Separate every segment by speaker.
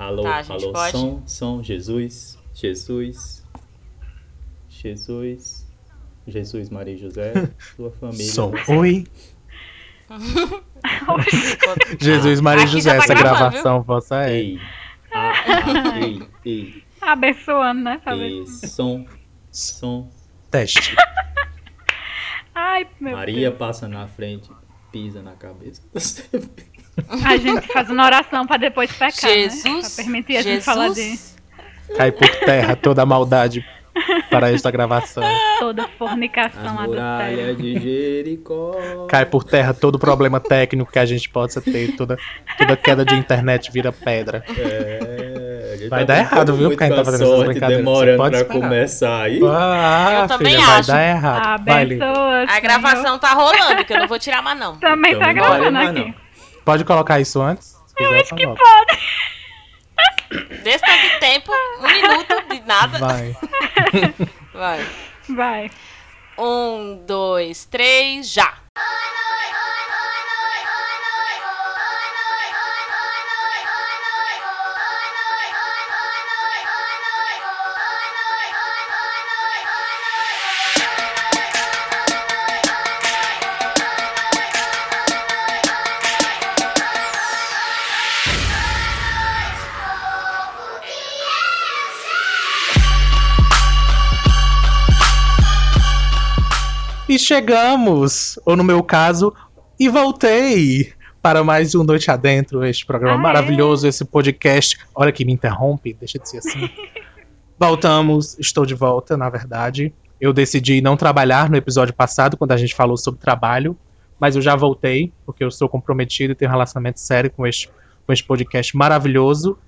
Speaker 1: Alô,
Speaker 2: Tá,
Speaker 1: alô,
Speaker 2: pode?
Speaker 1: som, som, Jesus, Jesus, Jesus, Jesus, Maria e José, sua família.
Speaker 3: Som. Oi.
Speaker 2: Enquanto-
Speaker 3: Jesus, Maria e
Speaker 2: Aqui
Speaker 3: José,
Speaker 2: tá
Speaker 3: essa
Speaker 2: gravando,
Speaker 3: gravação vossa é.
Speaker 1: Ei, ah, ah, ei, ei,
Speaker 4: Abençoando, né? Talvez.
Speaker 1: ei, som, som.
Speaker 3: Teste.
Speaker 4: Ai, meu
Speaker 1: Maria passa na frente, pisa na cabeça.
Speaker 4: A gente fazendo oração pra depois pecar, né?
Speaker 2: Jesus,
Speaker 4: Pra permitir a gente falar de
Speaker 2: Jesus,
Speaker 3: Cai por terra toda a maldade para esta gravação.
Speaker 4: toda fornicação adultério.
Speaker 1: muralhas de Jericó.
Speaker 3: Cai por terra todo problema técnico que a gente possa ter, toda, toda queda de internet vira pedra.
Speaker 1: É, a gente
Speaker 3: Vai
Speaker 1: tá
Speaker 3: dar errado, viu,
Speaker 1: muito
Speaker 3: quem
Speaker 1: com
Speaker 3: tá
Speaker 1: a
Speaker 3: fazendo essas
Speaker 1: sorte,
Speaker 3: brincadeiras.
Speaker 1: demorando
Speaker 3: pode
Speaker 1: pra
Speaker 3: esperar.
Speaker 1: começar aí.
Speaker 3: Ah,
Speaker 2: Eu também
Speaker 3: filha, vai
Speaker 2: acho.
Speaker 3: dar errado. Vai.
Speaker 4: Abençoa.
Speaker 2: a
Speaker 4: Senhor.
Speaker 2: gravação tá rolando, que eu não vou tirar mais não.
Speaker 4: Também tá
Speaker 1: Também não
Speaker 4: gravando
Speaker 1: vai,
Speaker 4: aqui.
Speaker 1: não.
Speaker 3: Pode colocar isso antes? Quiser,
Speaker 4: acho
Speaker 3: tá
Speaker 4: que pode.
Speaker 2: Desse tanto de tempo, um minuto de nada.
Speaker 3: Vai.
Speaker 2: Vai.
Speaker 4: Vai.
Speaker 2: Um, dois, três, já.
Speaker 3: E chegamos, ou no meu caso, e voltei para mais um Noite Adentro, este programa
Speaker 4: Aê.
Speaker 3: maravilhoso, esse podcast. Olha que me interrompe, deixa de ser assim. Voltamos, estou de volta, na verdade. Eu decidi não trabalhar no episódio passado, quando a gente falou sobre trabalho, mas eu já voltei, porque eu estou comprometido e tenho um relacionamento sério com este, com este podcast maravilhoso.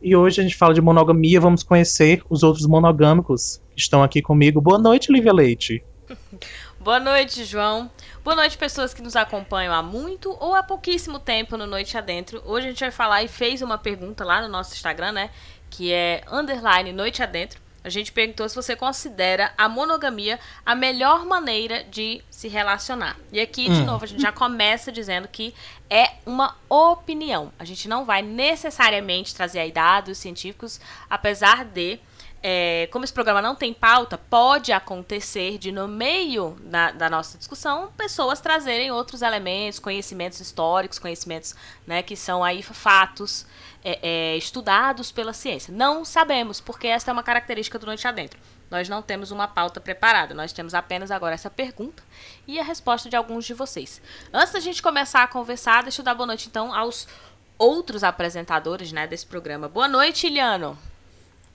Speaker 3: E hoje a gente fala de monogamia, vamos conhecer os outros monogâmicos que estão aqui comigo. Boa noite, Lívia Leite.
Speaker 2: Boa noite, João. Boa noite, pessoas que nos acompanham há muito ou há pouquíssimo tempo no Noite Adentro. Hoje a gente vai falar e fez uma pergunta lá no nosso Instagram, né? Que é underline Noite Adentro. A gente perguntou se você considera a monogamia a melhor maneira de se relacionar. E aqui, de
Speaker 3: Hum.
Speaker 2: novo, a gente já começa dizendo que é uma opinião. A gente não vai necessariamente trazer aí dados científicos, apesar de é, como esse programa não tem pauta, pode acontecer de, no meio da, da nossa discussão, pessoas trazerem outros elementos, conhecimentos históricos, conhecimentos né, que são aí fatos é, é, estudados pela ciência. Não sabemos, porque essa é uma característica do Noite Adentro. Nós não temos uma pauta preparada, nós temos apenas agora essa pergunta e a resposta de alguns de vocês. Antes da gente começar a conversar, deixa eu dar boa noite então aos outros apresentadores né, desse programa. Boa noite, Iliano.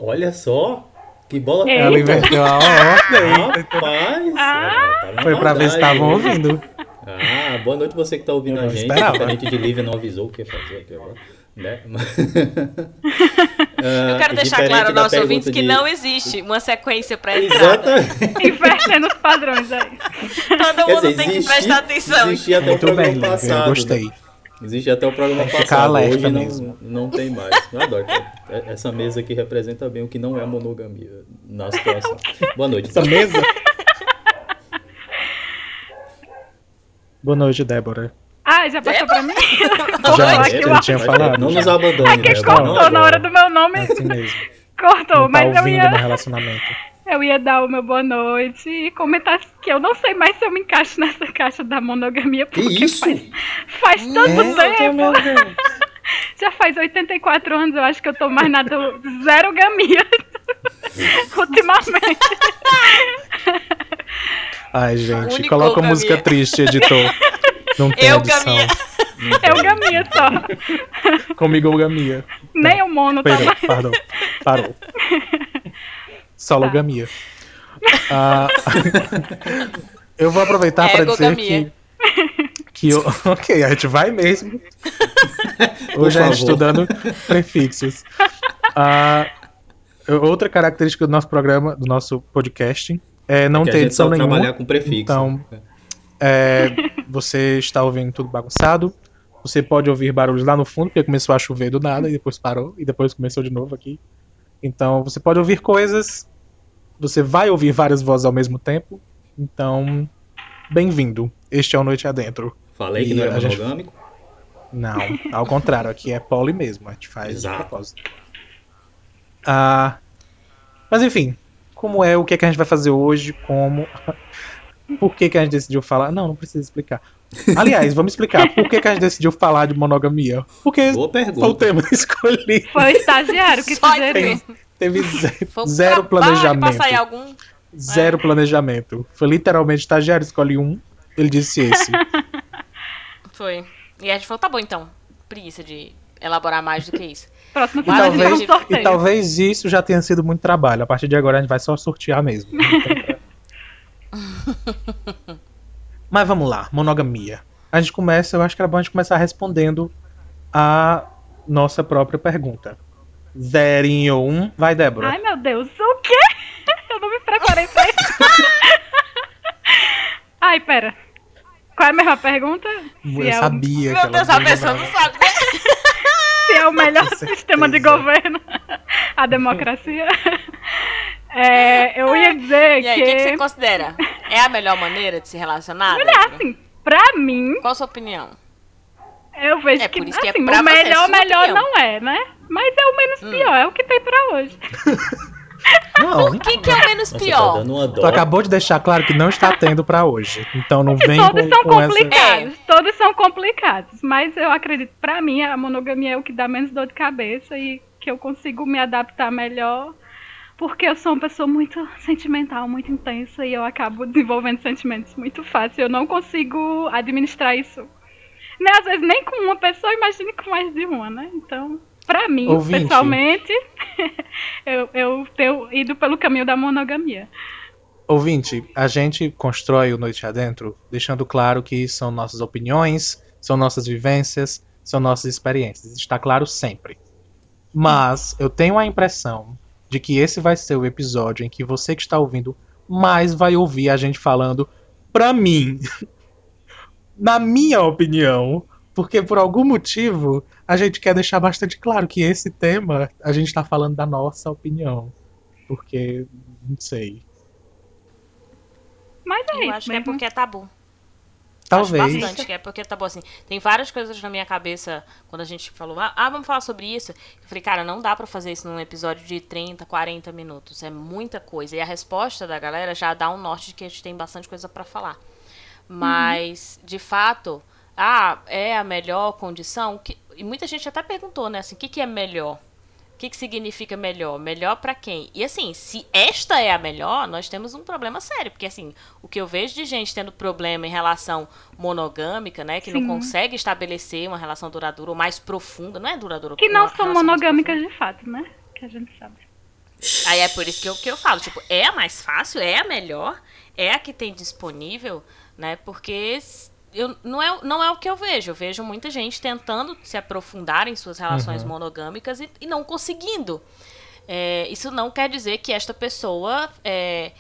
Speaker 1: Olha só, que bola.
Speaker 4: Ei.
Speaker 3: Ela inverteu a ordem.
Speaker 1: Rapaz,
Speaker 4: Ah.
Speaker 1: ela tá na
Speaker 3: Foi pra ver se estavam ouvindo.
Speaker 1: Ah, boa noite você que tá ouvindo
Speaker 3: Eu
Speaker 1: a gente.
Speaker 3: esperava.
Speaker 1: Diferente de Lívia não avisou o que ia fazer aqui agora. Né?
Speaker 2: Eu quero deixar claro aos nossos ouvintes que não existe uma sequência para entrada.
Speaker 1: Exatamente.
Speaker 4: Invertendo os padrões aí.
Speaker 2: Todo
Speaker 1: Quer
Speaker 2: mundo
Speaker 1: dizer,
Speaker 2: tem que
Speaker 1: existe-
Speaker 2: prestar atenção.
Speaker 1: Existia até o
Speaker 3: Muito
Speaker 1: programa
Speaker 3: bem,
Speaker 1: passado.
Speaker 3: eu gostei.
Speaker 1: Existe até o programa passado. Hoje não,
Speaker 3: mesmo.
Speaker 1: não tem mais. Eu adoro. É- Essa mesa aqui representa bem o que não é monogamia na situação. Boa noite.
Speaker 3: Essa mesa. Boa noite, Débora.
Speaker 4: Ah, já passou pra mim?
Speaker 3: Já,
Speaker 4: aqui
Speaker 3: eu tinha falado.
Speaker 1: Não nos
Speaker 3: já.
Speaker 1: abandone,
Speaker 4: Que
Speaker 1: Débora.
Speaker 4: cortou na hora do meu nome.
Speaker 3: É assim mesmo.
Speaker 4: Cortou,
Speaker 3: Não tá
Speaker 4: mas eu
Speaker 3: ouvindo
Speaker 4: ia,
Speaker 3: no relacionamento.
Speaker 4: Eu ia dar o meu boa noite e comentar que eu não sei mais se eu me encaixo nessa caixa da monogamia.
Speaker 1: Que
Speaker 4: Porque
Speaker 1: isso?
Speaker 4: Faz, faz tanto
Speaker 3: É,
Speaker 4: tempo.
Speaker 3: meu Deus.
Speaker 4: Já faz 84 anos, eu acho que eu tô mais na do zero gamia. Ultimamente.
Speaker 3: Ai, gente,
Speaker 2: Único
Speaker 3: coloca
Speaker 2: Gamia.
Speaker 3: música triste, editor. Não tem
Speaker 2: Eu,
Speaker 3: edição.
Speaker 2: Gamia.
Speaker 4: É o gamia só.
Speaker 3: Comigo o Gamia.
Speaker 4: Nem o mono tá
Speaker 3: Perdão,
Speaker 4: mais.
Speaker 3: pardon. Parou. Sologamia. Ah, eu vou aproveitar para dizer que, que eu, ok, a gente vai mesmo. Hoje a gente estudando prefixos. Ah, outra característica do nosso programa, do nosso podcast, é não
Speaker 1: a
Speaker 3: ter
Speaker 1: gente
Speaker 3: edição nenhuma.
Speaker 1: trabalhar com prefixo.
Speaker 3: Então, é, você está ouvindo tudo bagunçado. Você pode ouvir barulhos lá no fundo, porque começou a chover do nada e depois parou, e depois começou de novo aqui. Então, você pode ouvir coisas. Você vai ouvir várias vozes ao mesmo tempo. Então, bem-vindo. Este é o Noite Adentro.
Speaker 1: Falei que
Speaker 3: E
Speaker 1: não era
Speaker 3: a gente-
Speaker 1: monogâmico.
Speaker 3: Não, ao contrário, aqui é poli mesmo, a gente faz
Speaker 1: Exato.
Speaker 3: de propósito. Ah, mas enfim, como é, o que, é que a gente vai fazer hoje, como. Por que, que a gente decidiu falar? Não, não precisa explicar. Aliás, vamos explicar. Por que, que a gente decidiu falar de monogamia? Porque
Speaker 1: Boa
Speaker 3: foi o tema escolhido.
Speaker 4: Foi o estagiário que sugeriu.
Speaker 3: Teve
Speaker 2: um
Speaker 3: zero planejamento.
Speaker 2: Pra sair algum.
Speaker 3: Zero planejamento. Foi literalmente estagiário, escolhe um, ele disse esse.
Speaker 2: Foi. E a gente falou, tá bom então. Preguiça de elaborar mais do que isso.
Speaker 4: Próxima
Speaker 3: E talvez,
Speaker 4: um
Speaker 3: e talvez isso já tenha sido muito trabalho. A partir de agora a gente vai só sortear mesmo. Mas vamos lá, monogamia. A gente começa, eu acho que era bom a gente começar respondendo a nossa própria pergunta. Zerinho ou um, vai Débora.
Speaker 4: Ai, meu Deus, o quê? Eu não me preparei pra isso. Ai, pera. Qual é a mesma pergunta? Se
Speaker 3: eu
Speaker 4: é, o,
Speaker 3: sabia que
Speaker 2: Meu
Speaker 3: ela
Speaker 2: Deus,
Speaker 3: não
Speaker 2: a pessoa não sabe. né?
Speaker 4: se é o melhor sistema de governo, a democracia. É, eu ia dizer
Speaker 2: E aí,
Speaker 4: que,
Speaker 2: o que, que você considera? É a melhor maneira de se relacionar?
Speaker 4: Olha,
Speaker 2: Débora?
Speaker 4: assim, pra mim,
Speaker 2: Qual a sua opinião?
Speaker 4: Eu vejo
Speaker 2: É,
Speaker 4: que,
Speaker 2: por isso que é
Speaker 4: assim,
Speaker 2: pra
Speaker 4: o
Speaker 2: é
Speaker 4: melhor, melhor
Speaker 2: opinião.
Speaker 4: não é, né? Mas é o menos
Speaker 2: Hum.
Speaker 4: pior, é o que tem pra hoje.
Speaker 3: Não,
Speaker 2: O que, que é o menos
Speaker 1: Nossa,
Speaker 2: pior?
Speaker 1: tá
Speaker 3: tu acabou de deixar claro que não está tendo pra hoje. Então não vem
Speaker 4: todos
Speaker 3: com,
Speaker 4: são
Speaker 3: com essa.
Speaker 4: complicados, todos são complicados. Mas eu acredito, pra mim, a monogamia é o que dá menos dor de cabeça e que eu consigo me adaptar melhor. Porque eu sou uma pessoa muito sentimental, muito intensa e eu acabo desenvolvendo sentimentos muito fácil. Eu não consigo administrar isso. Né, às vezes nem com uma pessoa, imagine com mais de uma, né? Então, pra mim,
Speaker 3: Ouvinte.
Speaker 4: pessoalmente, eu, eu tenho ido pelo caminho da monogamia.
Speaker 3: Ouvinte, a gente constrói o Noite Adentro deixando claro que são nossas opiniões, são nossas vivências, são nossas experiências. Está claro sempre. Mas eu tenho a impressão de que esse vai ser o episódio em que você que está ouvindo mais vai ouvir a gente falando pra mim. Na minha opinião, porque por algum motivo a gente quer deixar bastante claro que esse tema a gente está falando da nossa opinião. Porque, não sei.
Speaker 4: Mas é
Speaker 2: Eu acho que é
Speaker 4: mesmo.
Speaker 2: porque é tabu.
Speaker 3: Talvez.
Speaker 2: Acho bastante que é porque tá bom assim. Tem várias coisas na minha cabeça quando a gente falou, ah, ah, vamos falar sobre isso. Eu falei, cara, não dá pra fazer isso num episódio de 30, 40 minutos. É muita coisa. E a resposta da galera já dá um norte de que a gente tem bastante coisa pra falar. Mas, de fato, ah, é a melhor condição? Que- E muita gente até perguntou, né, assim, o que, que é melhor? O que, que significa melhor? Melhor pra quem? E assim, se esta é a melhor, nós temos um problema sério. Porque assim, o que eu vejo de gente tendo problema em relação monogâmica, né? Que
Speaker 4: Sim.
Speaker 2: não consegue estabelecer uma relação duradoura ou mais profunda. Não é duradoura.
Speaker 4: Que não são monogâmicas de fato, né? Que a gente sabe.
Speaker 2: Aí é por isso que eu, que eu falo, tipo, é a mais fácil, é a melhor, é a que tem disponível, né? Porque eu, não, é, não é o que eu vejo. Eu vejo muita gente tentando se aprofundar em suas relações
Speaker 3: Uhum.
Speaker 2: monogâmicas e, e não conseguindo. É, isso não quer dizer que esta pessoa é,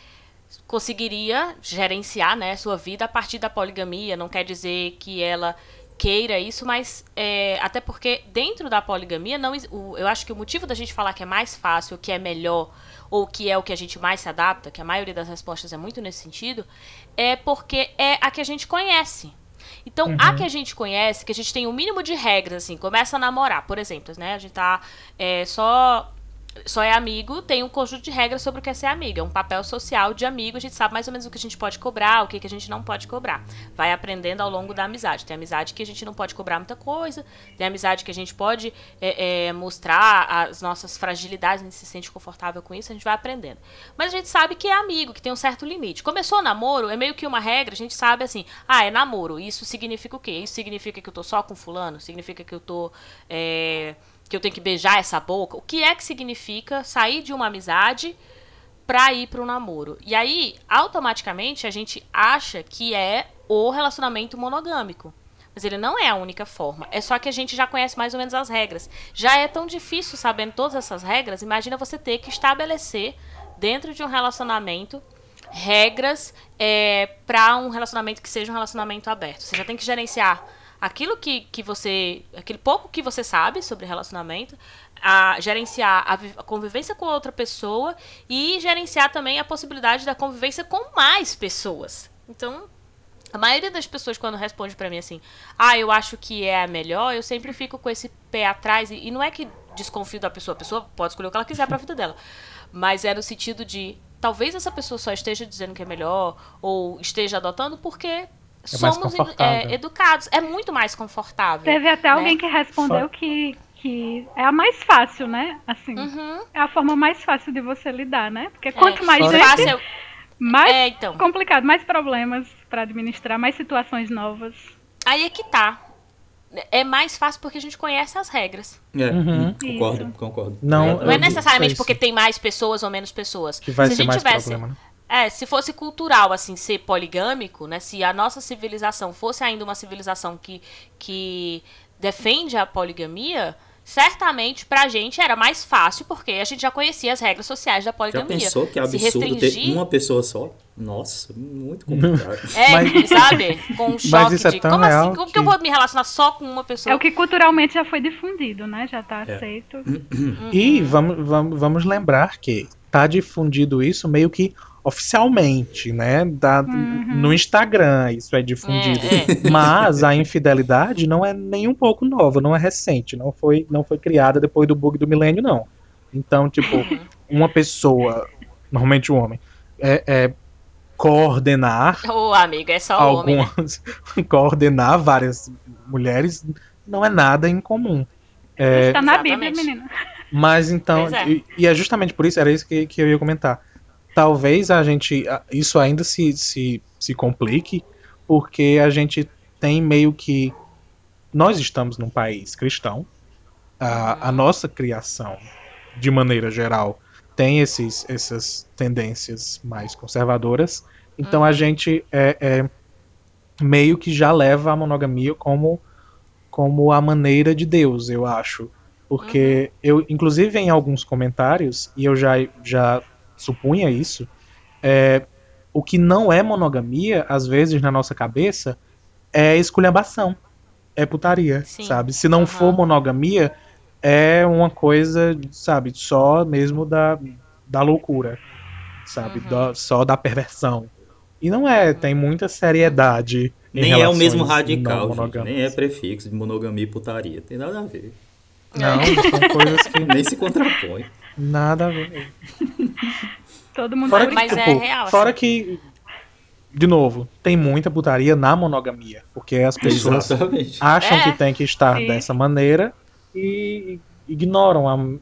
Speaker 2: conseguiria gerenciar né, sua vida a partir da poligamia. Não quer dizer que ela queira isso, mas é, até porque dentro da poligamia, não, o- eu acho que o motivo da gente falar que é mais fácil, que é melhor, ou que é o que a gente mais se adapta, que a maioria das respostas é muito nesse sentido, é porque é a que a gente conhece. Então, a que a gente conhece, que a gente tem um mínimo de regras, assim, começa a namorar, por exemplo, né? A gente tá é, só só é amigo, tem um conjunto de regras sobre o que é ser amigo. É um papel social de amigo, a gente sabe mais ou menos o que a gente pode cobrar, o que, que a gente não pode cobrar. Vai aprendendo ao longo da amizade. Tem amizade que a gente não pode cobrar muita coisa, tem amizade que a gente pode é, é, mostrar as nossas fragilidades, a gente se sente confortável com isso, a gente vai aprendendo. Mas a gente sabe que é amigo, que tem um certo limite. Começou o namoro, é meio que uma regra, a gente sabe assim, ah, é namoro, isso significa o quê? Isso significa que eu tô só com fulano? Significa que eu tô. é, que eu tenho que beijar essa boca. O que é que significa sair de uma amizade pra ir pro namoro? E aí, automaticamente, a gente acha que é o relacionamento monogâmico. Mas ele não é a única forma. É só que a gente já conhece mais ou menos as regras. Já é tão difícil sabendo todas essas regras. Imagina você ter que estabelecer dentro de um relacionamento regras é, para um relacionamento que seja um relacionamento aberto. Você já tem que gerenciar aquilo que, que você. aquele pouco que você sabe sobre relacionamento, a gerenciar a, a convivência com outra pessoa e gerenciar também a possibilidade da convivência com mais pessoas. Então, A maioria das pessoas, quando responde pra mim assim, ah, eu acho que é a melhor, eu sempre fico com esse pé atrás. E, e não é que desconfio da pessoa, a pessoa pode escolher o que ela quiser pra vida dela. Mas é no sentido de, talvez essa pessoa só esteja dizendo que é melhor, ou esteja adotando porque
Speaker 3: mais
Speaker 2: somos é, educados. É muito mais confortável.
Speaker 4: Teve até
Speaker 2: né?
Speaker 4: alguém que respondeu que, que é a mais fácil, né? Assim,
Speaker 2: Uhum.
Speaker 4: é a forma mais fácil de você lidar, né? Porque quanto
Speaker 2: É,
Speaker 4: mais gente,
Speaker 2: fácil é-
Speaker 4: mais
Speaker 2: É, então.
Speaker 4: complicado, mais problemas pra administrar, mais situações novas.
Speaker 2: Aí é que tá. É mais fácil porque a gente conhece as regras.
Speaker 1: É,
Speaker 3: Uhum.
Speaker 1: hum, concordo, concordo.
Speaker 3: Não,
Speaker 2: Não é necessariamente
Speaker 3: é
Speaker 2: porque tem mais pessoas ou menos pessoas.
Speaker 3: Que vai
Speaker 2: se a
Speaker 3: ser
Speaker 2: gente
Speaker 3: mais
Speaker 2: tivesse,
Speaker 3: problema, né?
Speaker 2: É, se fosse cultural, assim, ser poligâmico, né? Se a nossa civilização fosse ainda uma civilização que, que defende a poligamia, certamente pra gente era mais fácil, porque a gente já conhecia as regras sociais da
Speaker 1: Já
Speaker 2: poligamia.
Speaker 1: pensou que é absurdo ter
Speaker 2: restringir-
Speaker 1: uma pessoa só? Nossa, muito complicado.
Speaker 2: É,
Speaker 3: Mas-
Speaker 2: sabe? Com um choque
Speaker 3: isso é
Speaker 2: de
Speaker 3: tão
Speaker 2: como
Speaker 3: real
Speaker 2: assim? Como que...
Speaker 3: que-
Speaker 2: eu vou me relacionar só com uma pessoa?
Speaker 4: É o que culturalmente já foi difundido, né? Já tá
Speaker 1: É.
Speaker 4: aceito.
Speaker 3: E vamos, vamos, vamos lembrar que tá difundido isso meio que oficialmente, né? Da, No Instagram isso é difundido.
Speaker 2: É,
Speaker 3: Mas a infidelidade não é nem um pouco nova, não é recente, não foi, não foi criada depois do bug do milênio, não. Então, tipo,
Speaker 2: Uhum.
Speaker 3: uma pessoa, normalmente um homem, é, é coordenar
Speaker 2: Ô, amigo, é só homem. né?
Speaker 3: algumas, coordenar várias mulheres não é nada incomum. É,
Speaker 4: Está na Bíblia, menina.
Speaker 3: mas então,
Speaker 2: é.
Speaker 3: e, e é justamente por isso, era isso que, que eu ia comentar. Talvez a gente, isso ainda se, se, se complique, porque a gente tem meio que. Nós estamos num país cristão, a, a nossa criação, de maneira geral, tem esses, essas tendências mais conservadoras, então a gente é, é meio que já leva a monogamia como, como a maneira de Deus, eu acho. Porque eu, inclusive em alguns comentários, e eu já, já supunha isso, é, o que não é monogamia, às vezes na nossa cabeça, é esculhambação, é putaria,
Speaker 2: Sim.
Speaker 3: sabe? Se não
Speaker 2: Aham.
Speaker 3: for monogamia, é uma coisa, sabe, só mesmo da, da loucura, sabe?
Speaker 2: Uhum.
Speaker 3: Da- só da perversão. E não é, tem muita seriedade. em
Speaker 1: Nem é o mesmo radical. Nem é prefixo de monogamia e putaria. Tem nada a ver.
Speaker 3: Não, são coisas que
Speaker 1: Nem se contrapõe.
Speaker 3: Nada a ver.
Speaker 4: Todo mundo
Speaker 3: Fora
Speaker 4: sabe.
Speaker 3: que,
Speaker 2: Mas é
Speaker 3: tipo,
Speaker 2: real,
Speaker 3: fora
Speaker 2: assim.
Speaker 3: que, de novo, tem muita putaria na monogamia. Porque as pessoas
Speaker 1: Exatamente.
Speaker 3: acham
Speaker 2: É.
Speaker 3: que tem que estar
Speaker 4: Sim.
Speaker 3: dessa maneira e ignoram a,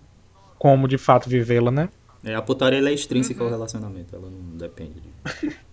Speaker 3: como de fato vivê-la, né?
Speaker 1: É, a putaria ela é extrínseca
Speaker 2: Uhum.
Speaker 1: ao relacionamento. Ela não depende de-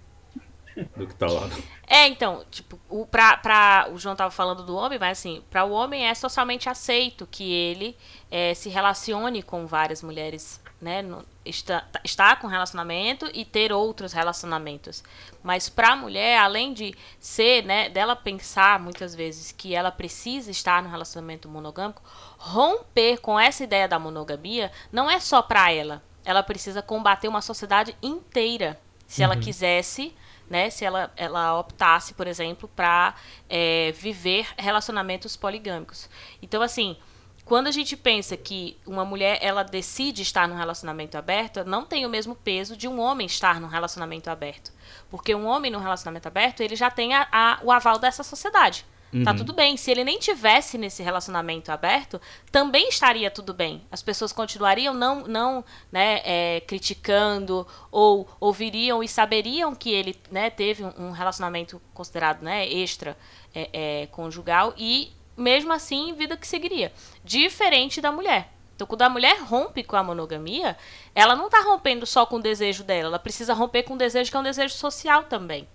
Speaker 1: do que tá lá.
Speaker 2: É, então, tipo, o, pra, pra, o João tava falando do homem, mas assim, pra o homem é socialmente aceito que ele é, se relacione com várias mulheres, né? no- está, está com relacionamento e ter outros relacionamentos. Mas pra mulher, além de ser, né, dela pensar muitas vezes que ela precisa estar no relacionamento monogâmico, romper com essa ideia da monogamia não é só pra ela. Ela precisa combater uma sociedade inteira. Se ela quisesse né, se ela, ela optasse, por exemplo, para viver relacionamentos poligâmicos. Então, assim, quando a gente pensa que uma mulher ela decide estar num relacionamento aberto, não tem o mesmo peso de um homem estar num relacionamento aberto. Porque um homem num relacionamento aberto, ele já tem a, a- o aval dessa sociedade. Tá tudo bem. Se ele nem tivesse nesse relacionamento aberto, também estaria tudo bem. As pessoas continuariam não, não né, é, criticando ou ouviriam e saberiam que ele né, teve um, um relacionamento considerado né, extra é, é, conjugal e mesmo assim vida que seguiria. Diferente da mulher. Então, quando a mulher rompe com a monogamia, ela não está rompendo só com o desejo dela, ela precisa romper com o desejo que é um desejo social também.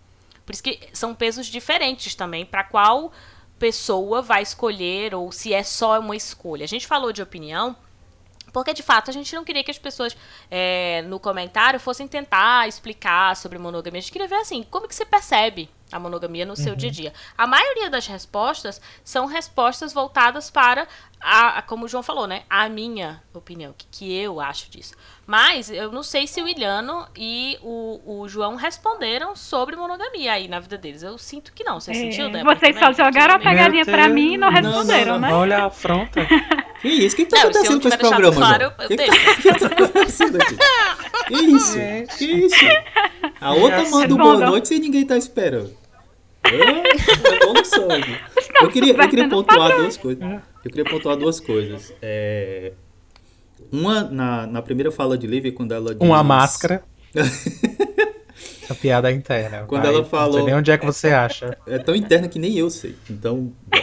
Speaker 2: Por isso que são pesos diferentes também para qual pessoa vai escolher ou se é só uma escolha. A gente falou de opinião, porque de fato a gente não queria que as pessoas é, no comentário fossem tentar explicar sobre monogamia. A gente queria ver assim, como que você percebe a monogamia no seu dia a dia. A maioria das respostas são respostas voltadas para a, a- como o João falou, né? A minha opinião, o que, que eu acho disso. Mas eu não sei se o Iliano e o, o João responderam sobre monogamia aí na vida deles. Eu sinto que não. Você
Speaker 4: É,
Speaker 2: sentiu, Débora?
Speaker 4: vocês só
Speaker 2: também?
Speaker 4: jogaram a pegadinha
Speaker 3: Deus.
Speaker 4: mim e não
Speaker 1: Não,
Speaker 4: responderam,
Speaker 1: não,
Speaker 4: né?
Speaker 3: Olha a afronta.
Speaker 1: Que isso? O que, que tá
Speaker 2: Não,
Speaker 1: acontecendo com esse programa,
Speaker 2: claro,
Speaker 1: João?
Speaker 2: eu
Speaker 1: que, que, tá, que tá acontecendo aqui? Que isso? Que isso? A outra manda boa noite e ninguém tá esperando. É, é bom no sangue. Eu queria, eu queria pontuar duas coisas. Eu queria pontuar duas coisas. É, Uma, na, na primeira fala de Lívia, quando ela diz...
Speaker 3: Uma máscara. A piada é interna.
Speaker 1: Quando
Speaker 3: vai.
Speaker 1: ela
Speaker 3: Não
Speaker 1: falou-
Speaker 3: sei nem onde é que você acha.
Speaker 1: É tão interna que nem eu sei. Então.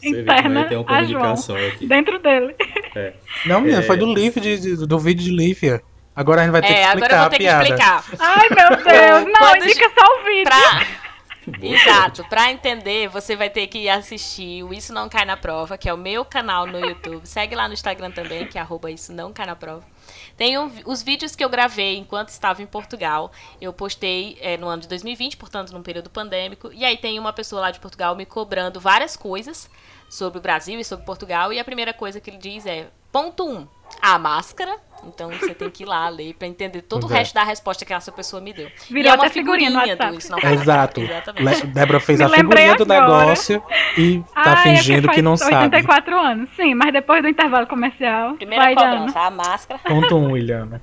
Speaker 1: vê
Speaker 4: Interna
Speaker 1: é que tem uma comunicação aqui.
Speaker 4: Dentro dele.
Speaker 3: Não, menina,
Speaker 1: É.
Speaker 3: foi do Liv, de- de- do vídeo de Lívia. Agora a gente vai ter que
Speaker 2: É,
Speaker 3: explicar
Speaker 2: agora eu vou ter que explicar.
Speaker 4: Ai, meu Deus. Não,
Speaker 2: Quando
Speaker 4: indica só o vídeo.
Speaker 2: Pra... Exato, pra entender, você vai ter que assistir o Isso Não Cai na Prova, que é o meu canal no YouTube. Segue lá no Instagram também, que é arroba Isso Não Cai na Prova. Tem um- os vídeos que eu gravei enquanto estava em Portugal. Eu postei é, no ano de 2020, portanto, num período pandêmico. E aí tem uma pessoa lá de Portugal me cobrando várias coisas sobre o Brasil e sobre Portugal. E a primeira coisa que ele diz é: ponto 1, um, a máscara. Então você tem que ir lá ler pra entender todo o
Speaker 3: é.
Speaker 2: resto da resposta que essa pessoa me deu.
Speaker 4: Virou
Speaker 2: e é uma
Speaker 4: até figurinha
Speaker 2: figurinha do. Isso Não
Speaker 3: Exato.
Speaker 2: Exatamente.
Speaker 3: Débora fez
Speaker 4: Me
Speaker 3: a figurinha do
Speaker 4: agora.
Speaker 3: negócio e tá
Speaker 4: Ai, é
Speaker 3: fingindo
Speaker 4: porque
Speaker 3: que não
Speaker 4: faz
Speaker 3: sabe.
Speaker 4: 84 anos. Sim, mas depois do intervalo comercial.
Speaker 2: Primeira
Speaker 4: vai,
Speaker 2: cobrança, a máscara.
Speaker 3: Ponto um, William.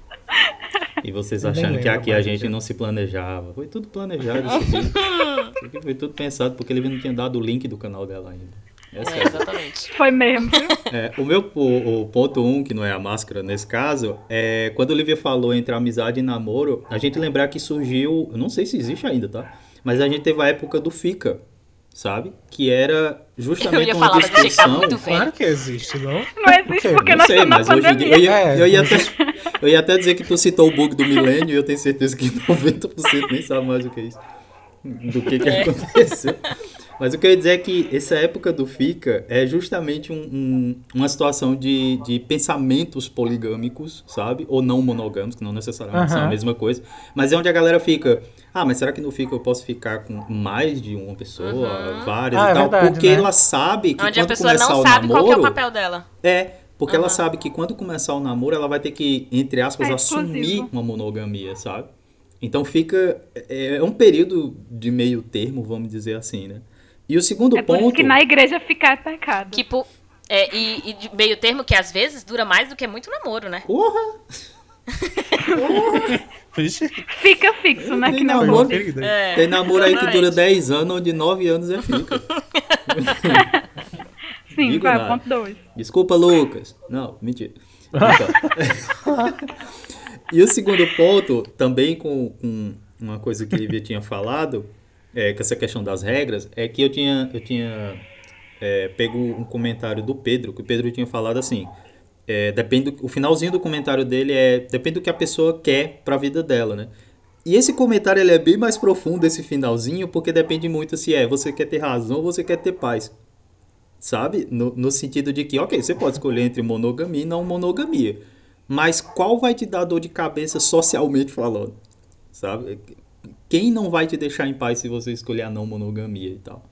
Speaker 1: E vocês achando que aqui a gente não se planejava. Foi tudo planejado isso aqui. Isso aqui foi tudo pensado porque ele não tinha dado o link do canal dela ainda.
Speaker 2: É,
Speaker 1: é,
Speaker 2: exatamente.
Speaker 4: Foi mesmo.
Speaker 1: É, o meu o, o ponto um, que não é a máscara nesse caso, é quando o Olivia falou entre amizade e namoro, a gente lembrar que surgiu, eu não sei se existe ainda, tá? Mas a gente teve a época do Fica, sabe? Que era justamente uma
Speaker 2: falar, tá.
Speaker 3: Claro que existe, não?
Speaker 4: Não existe porque
Speaker 1: Não
Speaker 4: nós
Speaker 1: sei,
Speaker 4: estamos na
Speaker 1: mas hoje dia. Eu ia,
Speaker 3: É.
Speaker 1: eu, ia até, eu ia até dizer que tu citou o bug do milênio e eu tenho certeza que 90% nem sabe mais o que é isso. Do que, que
Speaker 2: É.
Speaker 1: aconteceu. Mas o que eu ia dizer é que essa época do FICA é justamente um- um- uma situação de, de pensamentos poligâmicos, sabe? Ou não monogâmicos, que não necessariamente são a mesma coisa. Mas é onde a galera fica. Ah, mas será que no FICA eu posso ficar com mais de uma pessoa, várias
Speaker 3: Ah,
Speaker 1: e
Speaker 3: é
Speaker 1: tal?
Speaker 3: verdade,
Speaker 1: Porque
Speaker 3: né?
Speaker 1: ela sabe que
Speaker 2: Onde a
Speaker 1: quando
Speaker 2: pessoa
Speaker 1: começar
Speaker 2: não
Speaker 1: o
Speaker 2: sabe
Speaker 1: namoro.
Speaker 2: qual que é o papel dela.
Speaker 1: É, porque ela
Speaker 2: Aham.
Speaker 1: sabe que quando começar o namoro, ela vai ter que, entre aspas,
Speaker 4: É
Speaker 1: assumir uma monogamia, sabe? Então fica. É é um período de meio termo, vamos dizer assim, né? E o segundo
Speaker 4: É por isso
Speaker 1: ponto.
Speaker 4: que na igreja ficar é pecado.
Speaker 2: Que, po- é, e, e de meio termo que às vezes dura mais do que muito namoro, né?
Speaker 1: Porra!
Speaker 3: Vixe,
Speaker 4: Fica fixo, né?
Speaker 1: Tem
Speaker 4: Que
Speaker 1: namoro.
Speaker 2: É,
Speaker 1: Tem namoro aí que dura
Speaker 2: exatamente.
Speaker 1: 10 anos, onde 9 anos é fica.
Speaker 4: Sim,
Speaker 1: Digo
Speaker 4: vai,
Speaker 1: nada.
Speaker 4: ponto 2.
Speaker 1: Desculpa, Lucas. Não, mentira. Então. e o segundo ponto, também com, com uma coisa que Lívia tinha falado, é, com essa questão das regras, é que eu tinha, eu tinha é, pego um comentário do Pedro, que o Pedro tinha falado assim. é, depende do- o finalzinho do comentário dele é depende do que a pessoa quer pra vida dela, né? E esse comentário ele é bem mais profundo esse finalzinho, porque depende muito se é você quer ter razão ou você quer ter paz. Sabe? No, no sentido de que, ok, você pode escolher entre monogamia e não monogamia. Mas qual vai te dar dor de cabeça socialmente falando? Sabe? Quem não vai te deixar em paz se você escolher a não monogamia e tal?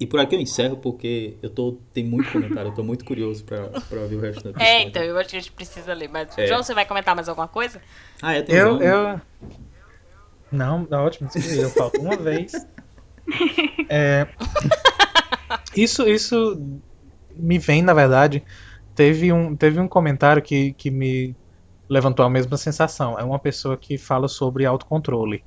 Speaker 1: E por aqui eu encerro porque eu tô. Tem muito comentário, eu tô muito curioso pra, pra ouvir o resto da episódio.
Speaker 2: É, então, eu acho que a gente precisa ler. Mas,
Speaker 1: É.
Speaker 2: João, você vai comentar mais alguma coisa?
Speaker 1: Ah, é, tem
Speaker 3: Eu, eu. Não, tá ótimo. Eu falto uma vez. É, Isso, isso me vem, na verdade. Teve um, teve um comentário que, que me levantou a mesma sensação. É uma pessoa que fala sobre autocontrole.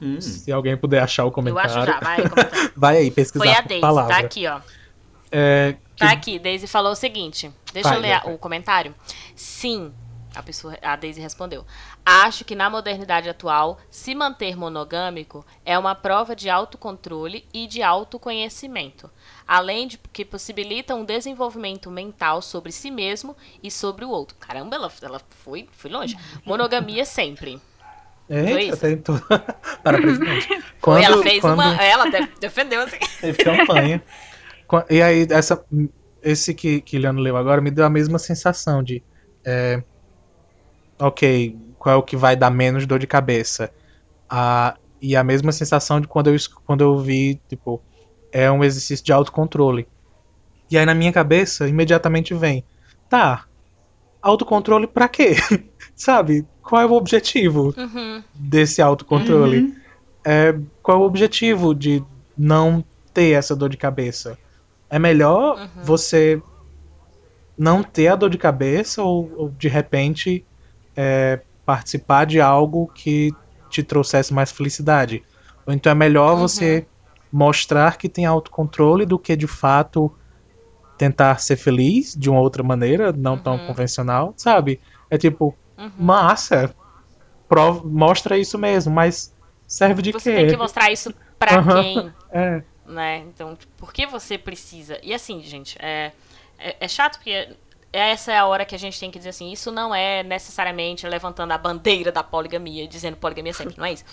Speaker 1: Hum.
Speaker 3: Se alguém puder achar o
Speaker 2: Eu
Speaker 3: comentário.
Speaker 2: acho já, vai comentar.
Speaker 3: Vai aí pesquisar
Speaker 2: Foi a Daisy,
Speaker 3: palavra.
Speaker 2: tá aqui, ó.
Speaker 3: É, que-
Speaker 2: Tá aqui, Daisy falou o seguinte. Deixa
Speaker 3: Vai,
Speaker 2: eu ler
Speaker 3: vai.
Speaker 2: o comentário. Sim, a pessoa, a Daisy respondeu. Acho que na modernidade atual, se manter monogâmico é uma prova de autocontrole e de autoconhecimento, além de que possibilita um desenvolvimento mental sobre si mesmo e sobre o outro. Caramba, ela, ela foi, foi longe. Monogamia sempre.
Speaker 3: Eita,
Speaker 2: isso?
Speaker 3: tentou. Quando,
Speaker 2: ela fez
Speaker 3: quando
Speaker 2: uma. Ela de- defendeu assim.
Speaker 3: Teve campanha. E aí, essa, esse que, que Leandro leu agora me deu a mesma sensação de. é, ok, qual é o que vai dar menos dor de cabeça? Ah, e a mesma sensação de quando eu, quando eu vi, tipo, é um exercício de autocontrole. E aí na minha cabeça, imediatamente vem, tá, autocontrole pra quê? Sabe? Qual é o objetivo?
Speaker 2: Uhum.
Speaker 3: desse autocontrole.
Speaker 4: Uhum.
Speaker 3: É, qual é o objetivo de não ter essa dor de cabeça? É melhor
Speaker 2: Uhum.
Speaker 3: você não ter a dor de cabeça ou, ou, de repente é, participar de algo que te trouxesse mais felicidade. Ou então é melhor
Speaker 2: Uhum.
Speaker 3: você mostrar que tem autocontrole do que de fato tentar ser feliz de uma outra maneira, não tão
Speaker 2: Uhum.
Speaker 3: convencional, sabe? É tipo,
Speaker 2: Uhum.
Speaker 3: massa, prova, mostra isso mesmo, mas serve de
Speaker 2: Você
Speaker 3: quê?
Speaker 2: tem que mostrar isso pra quem,
Speaker 3: É,
Speaker 2: né? Então, por que você precisa? E assim, gente, é, é, é chato porque essa é a hora que a gente tem que dizer assim, isso não é necessariamente levantando a bandeira da poligamia, dizendo poligamia sempre, não é isso.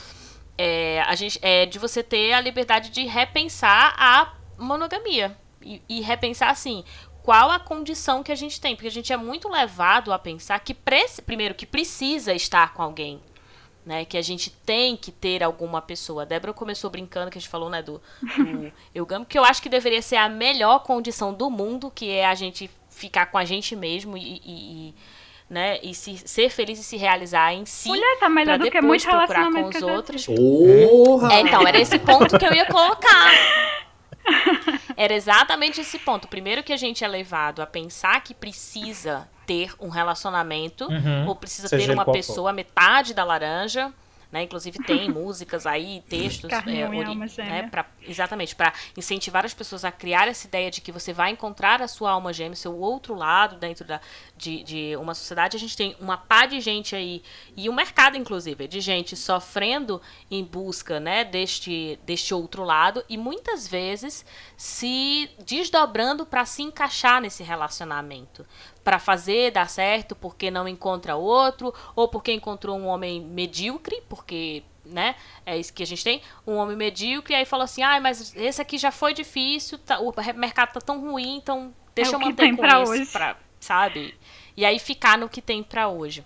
Speaker 2: É, a gente, é de você ter a liberdade de repensar a monogamia. E, e repensar assim, qual a condição que a gente tem. Porque a gente é muito levado a pensar que, primeiro, que precisa estar com alguém né? Que a gente tem que ter alguma pessoa. A Débora começou brincando, que a gente falou, né, do, do Eugamo, que eu acho que deveria ser a melhor condição do mundo, que é a gente ficar com a gente mesmo e, e- e, né, e se, ser feliz e se realizar em si.
Speaker 4: Mulher, tá melhor do que
Speaker 2: depois
Speaker 4: muito
Speaker 2: procurar com os outros.
Speaker 1: Porra!
Speaker 2: É, então, era esse ponto que eu ia colocar. Era exatamente esse ponto. Primeiro que a gente é levado a pensar que precisa ter um relacionamento,
Speaker 3: Uhum.
Speaker 2: ou precisa
Speaker 3: Seja
Speaker 2: ter uma
Speaker 3: qual for.
Speaker 2: pessoa metade da laranja. Né? Inclusive tem músicas aí, textos,
Speaker 4: Carne,
Speaker 2: é, ori- né, pra- exatamente, para incentivar as pessoas a criar essa ideia de que você vai encontrar a sua alma gêmea, seu outro lado dentro da, de, de uma sociedade. A gente tem uma pá de gente aí, e um mercado, inclusive, de gente sofrendo em busca né, deste, deste outro lado, e muitas vezes se desdobrando para se encaixar nesse relacionamento para fazer dar certo porque não encontra outro ou porque encontrou um homem medíocre, porque, né, é isso que a gente tem, um homem medíocre, e aí falou assim: "Ah, mas esse aqui já foi difícil, tá- o mercado tá tão ruim, então deixa
Speaker 4: É
Speaker 2: eu manter com
Speaker 4: pra
Speaker 2: esse
Speaker 4: hoje."
Speaker 2: pra, sabe? E aí ficar no que tem pra hoje.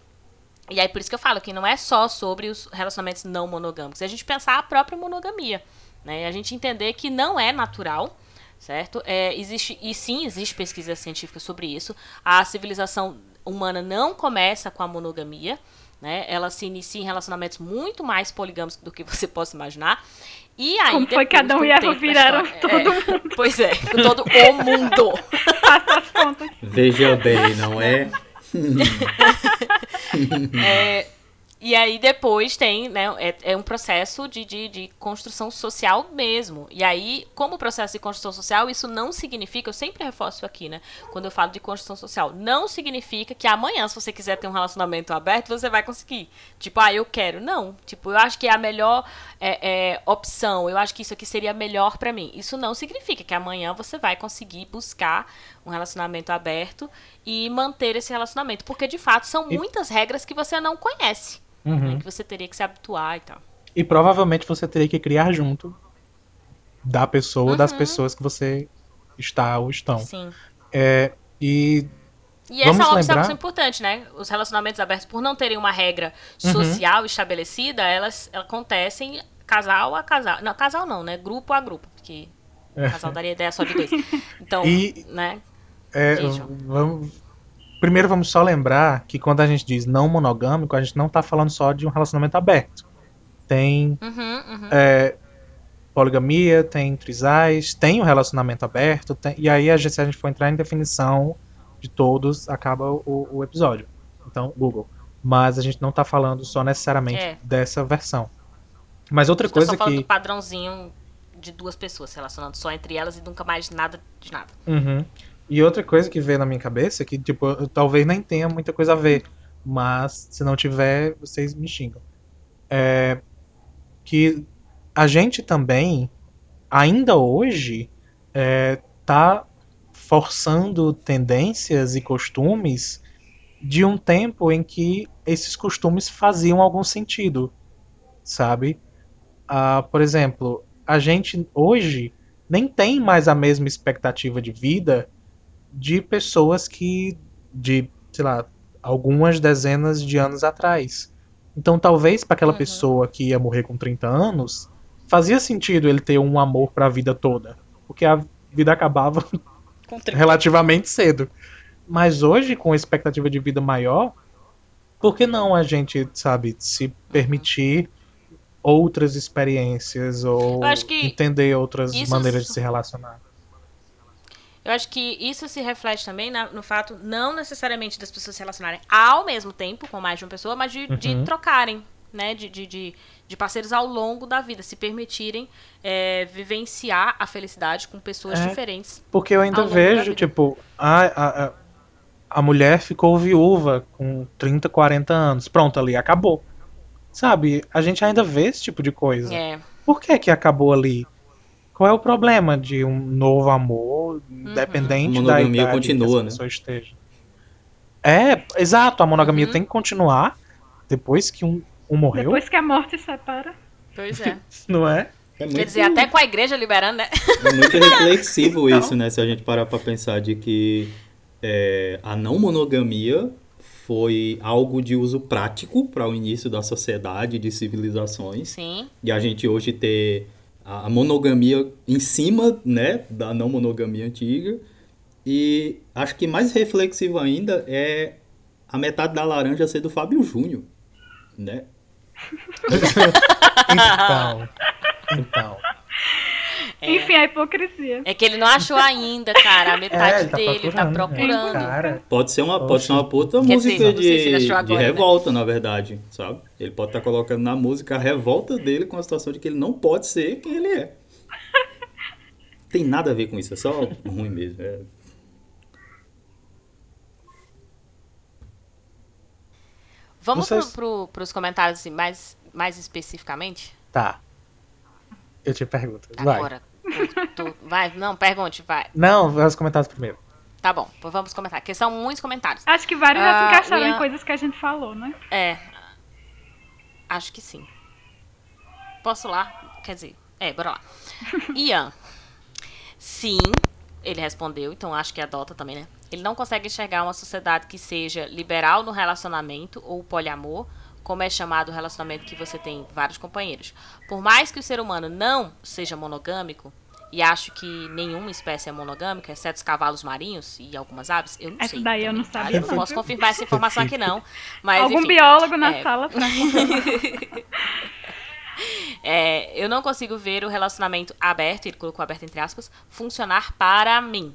Speaker 2: E aí por isso que eu falo que não é só sobre os relacionamentos não monogâmicos, é a gente pensar a própria monogamia, né? A gente entender que não é natural, certo? É, existe e sim existe pesquisa científica sobre isso. A civilização humana não começa com a monogamia, né? Ela se inicia em relacionamentos muito mais poligâmicos do que você possa imaginar. E aí
Speaker 4: Como foi Adão
Speaker 2: com
Speaker 4: e
Speaker 2: da
Speaker 4: viraram
Speaker 2: história- é, Pois é, com todo o mundo.
Speaker 1: Veja bem, não é?
Speaker 2: É, e aí depois tem, né, é, é um processo de, de, de construção social mesmo. E aí, como processo de construção social, isso não significa, eu sempre reforço aqui, né, quando eu falo de construção social, não significa que amanhã, se você quiser ter um relacionamento aberto, você vai conseguir. Tipo, ah, eu quero. Não. Tipo, eu acho que é a melhor é, é, opção, eu acho que isso aqui seria melhor pra mim. Isso não significa que amanhã você vai conseguir buscar um relacionamento aberto e manter esse relacionamento. Porque, de fato, são muitas regras que você não conhece né,
Speaker 3: Uhum.
Speaker 2: que você teria que se habituar e tal.
Speaker 3: E provavelmente você teria que criar junto da pessoa ou das
Speaker 2: Uhum.
Speaker 3: pessoas que você está ou estão.
Speaker 2: Sim.
Speaker 3: É, e
Speaker 2: E essa
Speaker 3: Vamos
Speaker 2: é uma
Speaker 3: lembrar-
Speaker 2: observação importante, né? Os relacionamentos abertos, por não terem uma regra
Speaker 3: Uhum.
Speaker 2: social estabelecida, elas acontecem casal a casal. Não, casal não, né? Grupo a grupo. Porque casal daria ideia só de dois. Então,
Speaker 3: E-
Speaker 2: né?
Speaker 3: É, vamos- Primeiro vamos só lembrar que quando a gente diz não monogâmico, a gente não tá falando só de um relacionamento aberto. Tem
Speaker 2: Uhum, uhum.
Speaker 3: é, poligamia, tem trisais, tem o relacionamento aberto, tem- e aí a gente, se a gente for entrar em definição de todos, acaba o, o episódio. Então, Google. Mas a gente não tá falando só necessariamente
Speaker 2: É.
Speaker 3: dessa versão. Mas outra
Speaker 2: tô
Speaker 3: coisa
Speaker 2: só falando
Speaker 3: que.
Speaker 2: do padrãozinho de duas pessoas se relacionando só entre elas e nunca mais nada de nada.
Speaker 3: Uhum. E outra coisa que veio na minha cabeça, que tipo, eu talvez nem tenha muita coisa a ver, mas se não tiver, vocês me xingam. É que a gente também, ainda hoje, é, tá forçando tendências e costumes de um tempo em que esses costumes faziam algum sentido, sabe? Ah, por exemplo, a gente hoje nem tem mais a mesma expectativa de vida de pessoas que de, sei lá, algumas dezenas de anos atrás. Então, talvez para aquela
Speaker 2: Uhum.
Speaker 3: pessoa que ia morrer com 30 anos, fazia sentido ele ter um amor para a vida toda, porque a vida acabava relativamente cedo. Mas hoje, com a expectativa de vida maior, por que não a gente, sabe, se permitir outras experiências ou entender outras maneiras de se relacionar?
Speaker 2: Eu acho que isso se reflete também na- no fato, não necessariamente das pessoas se relacionarem ao mesmo tempo com mais de uma pessoa, mas de, de
Speaker 3: Uhum.
Speaker 2: trocarem. né, de, de, de, de parceiros ao longo da vida, se permitirem é, vivenciar a felicidade com pessoas
Speaker 3: É.
Speaker 2: diferentes.
Speaker 3: Porque eu ainda vejo, tipo, a, a, a, a mulher ficou viúva com 30, 40 anos. Pronto, ali, acabou. Sabe? A gente ainda vê esse tipo de coisa.
Speaker 2: É,
Speaker 3: Por que que acabou ali? Qual é o problema de um novo amor, independente
Speaker 1: A
Speaker 3: da
Speaker 1: monogamia
Speaker 3: idade
Speaker 1: continua,
Speaker 3: que
Speaker 1: né?
Speaker 3: pessoa esteja? É, exato, a monogamia
Speaker 2: Uhum.
Speaker 3: tem que continuar depois que um, um morreu,
Speaker 4: Depois que a morte separa.
Speaker 2: pois é.
Speaker 3: não é?
Speaker 1: É
Speaker 2: Quer
Speaker 1: muito,
Speaker 2: dizer, até com a igreja liberando, né?
Speaker 1: é muito reflexivo isso, né? Se a gente parar pra pensar de que é, a não monogamia foi algo de uso prático para o início da sociedade, de civilizações.
Speaker 2: Sim.
Speaker 1: E a gente hoje ter a a monogamia em cima, né, da não monogamia antiga. E acho que mais reflexivo ainda é a metade da laranja ser do Fábio Júnior, né?
Speaker 3: Então, então.
Speaker 2: É.
Speaker 4: Enfim, a hipocrisia.
Speaker 2: É que ele não achou ainda, cara. A metade
Speaker 3: É, ele tá
Speaker 2: dele tá
Speaker 3: procurando,
Speaker 2: procurando.
Speaker 3: né? Cara,
Speaker 1: Pode ser uma, pode ser uma puta
Speaker 2: Quer
Speaker 1: música
Speaker 2: dizer, se
Speaker 1: de,
Speaker 2: achou agora,
Speaker 1: de
Speaker 2: né?
Speaker 1: revolta, na verdade, sabe? Ele pode estar colocando na música a revolta dele com a situação de que ele não pode ser quem ele é. Tem nada a ver com isso, é só ruim mesmo. é.
Speaker 2: Vamos
Speaker 3: Vocês-
Speaker 2: pro, pro, pros comentários assim, mais, mais especificamente?
Speaker 3: tá. Eu te pergunto. Vai.
Speaker 2: Agora. Tu- tu- vai, não, pergunte, vai.
Speaker 3: Não, vai os comentários primeiro.
Speaker 2: Tá bom, vamos comentar, porque são muitos comentários.
Speaker 4: Acho que vários já
Speaker 2: Ah,
Speaker 4: se encaixaram
Speaker 2: o Ian-
Speaker 4: em coisas que a gente falou, né?
Speaker 2: É. Acho que sim. Posso lá? Quer dizer, é, bora lá. Ian. Sim, ele respondeu, então acho que adota também, né? Ele não consegue enxergar uma sociedade que seja liberal no relacionamento ou poliamor, como é chamado o relacionamento que você tem vários companheiros. Por mais que o ser humano não seja monogâmico, e acho que nenhuma espécie é monogâmica, exceto os cavalos marinhos e algumas aves, eu não
Speaker 4: Essa
Speaker 2: sei.
Speaker 4: daí eu
Speaker 2: também,
Speaker 4: não
Speaker 2: tá?
Speaker 4: sabia,
Speaker 2: Eu não
Speaker 4: não.
Speaker 2: posso confirmar essa informação aqui não. Mas,
Speaker 4: Algum
Speaker 2: enfim.
Speaker 4: biólogo na
Speaker 2: é.
Speaker 4: sala pra
Speaker 2: É, eu não consigo ver o relacionamento aberto, ele colocou aberto entre aspas, funcionar para mim.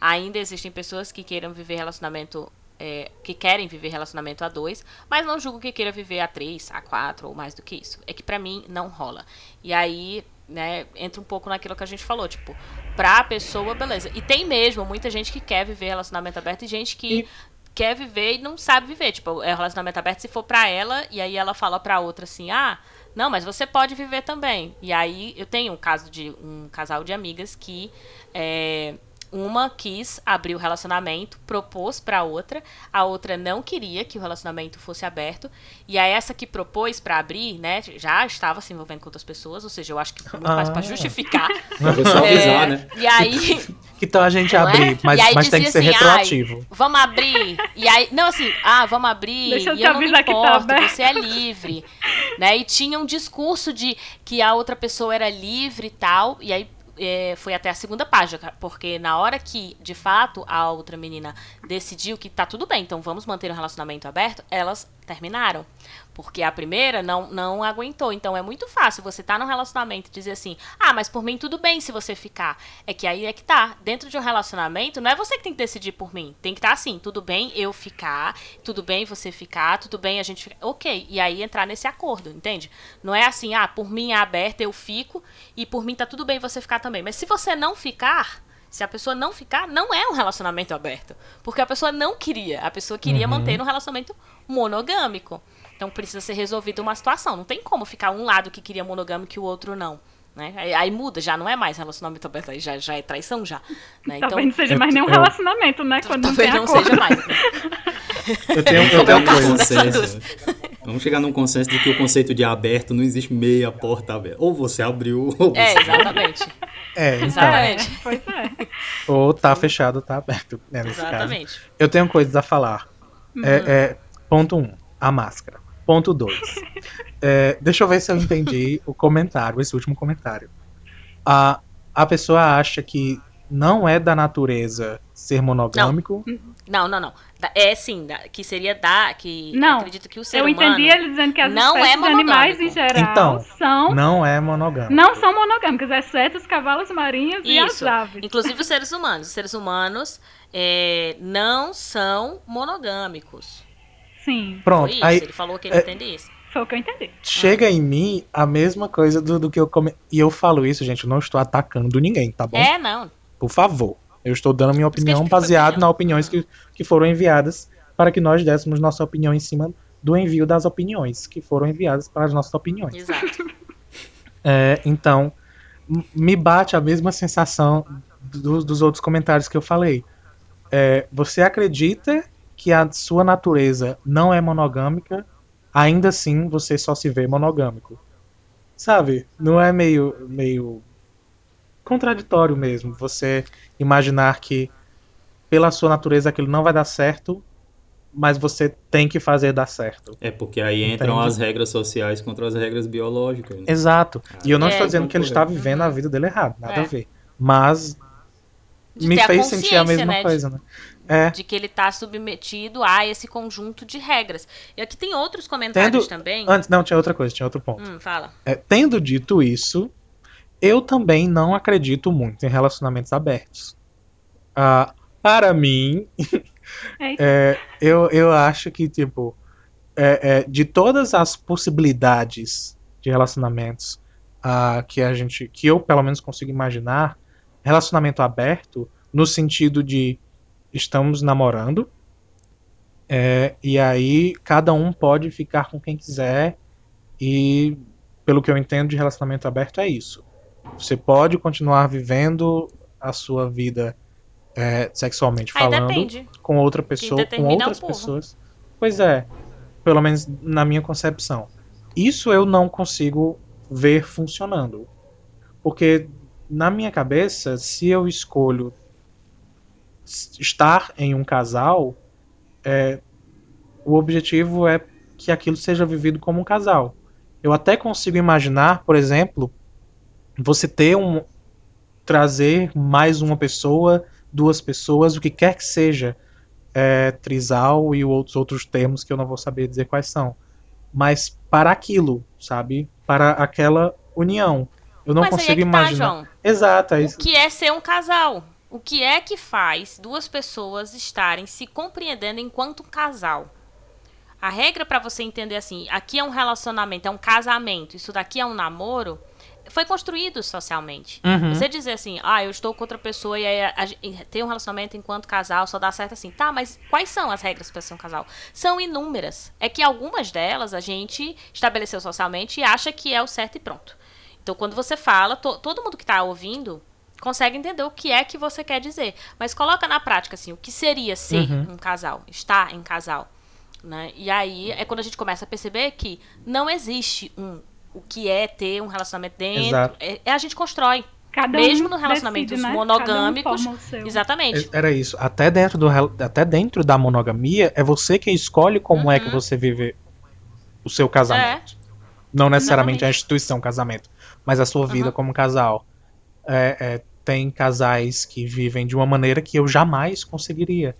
Speaker 2: Ainda existem pessoas que queiram viver relacionamento, é, que querem viver relacionamento a dois, mas não julgo que queira viver a três, a quatro ou mais do que isso. É que pra mim não rola. E aí, né, entra um pouco naquilo que a gente falou, tipo, pra pessoa, beleza. E tem mesmo muita gente que quer viver relacionamento aberto e gente que
Speaker 3: E-
Speaker 2: quer viver e não sabe viver. Tipo, é relacionamento aberto se for pra ela, e aí ela fala pra outra assim, ah, não, mas você pode viver também. E aí eu tenho um caso de um casal de amigas que é, uma quis abrir o relacionamento, propôs pra outra, a outra não queria que o relacionamento fosse aberto, e aí essa que propôs pra abrir, né, já estava se envolvendo com outras pessoas, ou seja, eu acho que muito mais
Speaker 3: Ah.
Speaker 2: justificar.
Speaker 1: Eu vou só avisar,
Speaker 2: É,
Speaker 1: né?
Speaker 2: E aí
Speaker 3: Que tal a gente
Speaker 2: Não é?
Speaker 3: abrir, mas, mas tem que
Speaker 2: dizia
Speaker 3: ser
Speaker 2: assim,
Speaker 3: retroativo.
Speaker 2: Vamos abrir. E aí, não, assim, ah, vamos abrir.
Speaker 4: Deixa eu
Speaker 2: e
Speaker 4: te
Speaker 2: eu não me
Speaker 4: tá
Speaker 2: importo,
Speaker 4: aberto.
Speaker 2: você é livre. né? E tinha um discurso de que a outra pessoa era livre e tal. E aí é, foi até a segunda página, porque na hora que, de fato, a outra menina decidiu que tá tudo bem, então vamos manter o relacionamento aberto, elas terminaram. Porque a primeira não, não aguentou. Então é muito fácil você tá num relacionamento e dizer assim: ah, mas por mim tudo bem se você ficar. É que aí é que tá. Dentro de um relacionamento, não é você que tem que decidir por mim. Tem que estar tá assim: tudo bem eu ficar, tudo bem você ficar, tudo bem a gente ficar. Ok. E aí entrar nesse acordo, entende? Não é assim: ah, por mim é aberto, eu fico, e por mim tá tudo bem você ficar também. Mas se você não ficar. Se a pessoa não ficar, não é um relacionamento aberto. Porque a pessoa não queria. A pessoa queria manter um relacionamento monogâmico. Então precisa ser resolvida uma situação. Não tem como ficar um lado que queria monogâmico e o outro não. Né? Aí, aí muda, já não é mais relacionamento aberto, aí já, já é traição já. Né?
Speaker 4: Talvez não seja mais nenhum
Speaker 3: eu-
Speaker 4: relacionamento, né? Quando não
Speaker 2: talvez não
Speaker 4: acordo.
Speaker 2: seja mais. né?
Speaker 3: Eu tenho, eu
Speaker 2: é
Speaker 3: tenho
Speaker 2: dessa
Speaker 1: Consenso. Vamos chegar num consenso de que o conceito de aberto não existe meia porta aberta. Ou você abriu, ou você
Speaker 2: É, exatamente.
Speaker 3: É, então,
Speaker 2: Exatamente.
Speaker 4: É, pois é.
Speaker 3: ou tá fechado ou tá aberto, né, nesse caso.
Speaker 2: Exatamente.
Speaker 3: Eu tenho coisas a falar.
Speaker 2: Uhum.
Speaker 3: É, é, ponto 1, um, a máscara. Ponto 2. deixa eu ver se eu entendi o comentário, esse último comentário. A, a pessoa acha que não é da natureza ser monogâmico.
Speaker 2: Não, não, não. Da- É sim, que seria da. Que
Speaker 4: Não,
Speaker 2: eu acredito que o ser
Speaker 4: Eu
Speaker 2: humano.
Speaker 4: entendi ele dizendo que as
Speaker 2: não é
Speaker 4: animais em
Speaker 2: monogâmico.
Speaker 4: geral
Speaker 3: Então,
Speaker 4: são,
Speaker 3: Não é monogâmico.
Speaker 4: não são monogâmicas, exceto os cavalos marinhos e as
Speaker 2: Isso.
Speaker 4: aves.
Speaker 2: Inclusive os seres humanos. Os seres humanos é, não são monogâmicos.
Speaker 4: Sim.
Speaker 3: Pronto,
Speaker 2: Foi isso.
Speaker 3: aí
Speaker 2: Ele falou que ele
Speaker 3: é-
Speaker 2: entende isso.
Speaker 4: Foi o que eu entendi.
Speaker 3: Chega em mim a mesma coisa do, do que eu come... E eu falo isso, gente, eu não estou atacando ninguém, tá bom?
Speaker 2: É, não.
Speaker 3: Por favor. Eu estou dando minha opinião baseada
Speaker 2: opinião.
Speaker 3: nas opiniões que, que foram enviadas para que nós dessemos nossa opinião em cima do envio das opiniões que foram enviadas para as nossas opiniões.
Speaker 2: Exato.
Speaker 3: É, então, me bate a mesma sensação do- dos outros comentários que eu falei. É, você acredita que a sua natureza não é monogâmica, ainda assim você só se vê monogâmico. Sabe? Não é meio, meio contraditório mesmo você imaginar que pela sua natureza aquilo não vai dar certo, mas você tem que fazer dar certo.
Speaker 1: É porque aí entram
Speaker 3: Entende?
Speaker 1: as regras sociais contra as regras biológicas. né?
Speaker 3: Exato. E eu não
Speaker 2: É,
Speaker 3: estou dizendo que ele está
Speaker 1: concordo.
Speaker 3: vivendo a vida dele errado, nada
Speaker 2: É.
Speaker 3: a ver. Mas
Speaker 2: De
Speaker 3: me
Speaker 2: ter a
Speaker 3: fez sentir a
Speaker 2: consciência,
Speaker 3: mesma
Speaker 2: né, de-
Speaker 3: coisa, né? É.
Speaker 2: de que ele está submetido a esse conjunto de regras. E aqui tem outros comentários
Speaker 3: Tendo-
Speaker 2: também.
Speaker 3: Antes, não, tinha outra coisa, tinha outro ponto.
Speaker 2: Hum, fala.
Speaker 3: É, tendo dito isso, eu também não acredito muito em relacionamentos abertos. Ah, para mim,
Speaker 4: Eita.
Speaker 3: é, eu, eu acho que, tipo, é, é, de todas as possibilidades de relacionamentos ah, que a gente, que eu pelo menos consigo imaginar, relacionamento aberto, no sentido de estamos namorando, é, e aí cada um pode ficar com quem quiser, e pelo que eu entendo de relacionamento aberto é isso. Você pode continuar vivendo a sua vida é, sexualmente
Speaker 2: Aí
Speaker 3: falando
Speaker 2: depende.
Speaker 3: com outra pessoa, com outras pessoas. Pois é, pelo menos na minha concepção. Isso eu não consigo ver funcionando. Porque na minha cabeça, se eu escolho estar em um casal, é, o objetivo é que aquilo seja vivido como um casal. Eu até consigo imaginar, por exemplo, você ter um trazer mais uma pessoa, duas pessoas, o que quer que seja, é, trisal e outros outros termos que eu não vou saber dizer quais são, mas para aquilo, sabe? Para aquela união. Eu não
Speaker 2: Mas aí é
Speaker 3: consigo
Speaker 2: tá,
Speaker 3: imaginar.
Speaker 2: João.
Speaker 3: Exato, é
Speaker 2: O
Speaker 3: isso.
Speaker 2: que é ser um casal? O que é que faz duas pessoas estarem se compreendendo enquanto um casal? A regra para você entender assim, aqui é um relacionamento, é um casamento, isso daqui é um namoro, foi construído socialmente.
Speaker 3: Uhum.
Speaker 2: Você dizer assim, ah, eu estou com outra pessoa e aí a, a, ter um relacionamento enquanto casal só dá certo assim. Tá, mas quais são as regras para ser um casal? São inúmeras. É que algumas delas a gente estabeleceu socialmente e acha que é o certo e pronto. Então, quando você fala, to, todo mundo que está ouvindo consegue entender o que é que você quer dizer. Mas coloca na prática, assim, o que seria ser
Speaker 3: Uhum.
Speaker 2: um casal, estar em casal. Né? E aí é quando a gente começa a perceber que não existe um o que é ter um relacionamento dentro. É, é a gente constrói.
Speaker 4: Cada
Speaker 2: Mesmo
Speaker 4: um
Speaker 2: no relacionamentos
Speaker 4: decide, né?
Speaker 2: monogâmicos,
Speaker 4: Cada um forma o seu.
Speaker 2: Exatamente.
Speaker 3: Era isso. Até dentro, do, até dentro da monogamia, é você quem escolhe como é que
Speaker 2: Uhum.
Speaker 3: você vive o seu casamento. Não necessariamente a
Speaker 2: Exatamente.
Speaker 3: instituição casamento, mas a sua vida
Speaker 2: Uhum.
Speaker 3: como casal. É, é, tem casais que vivem de uma maneira que eu jamais conseguiria,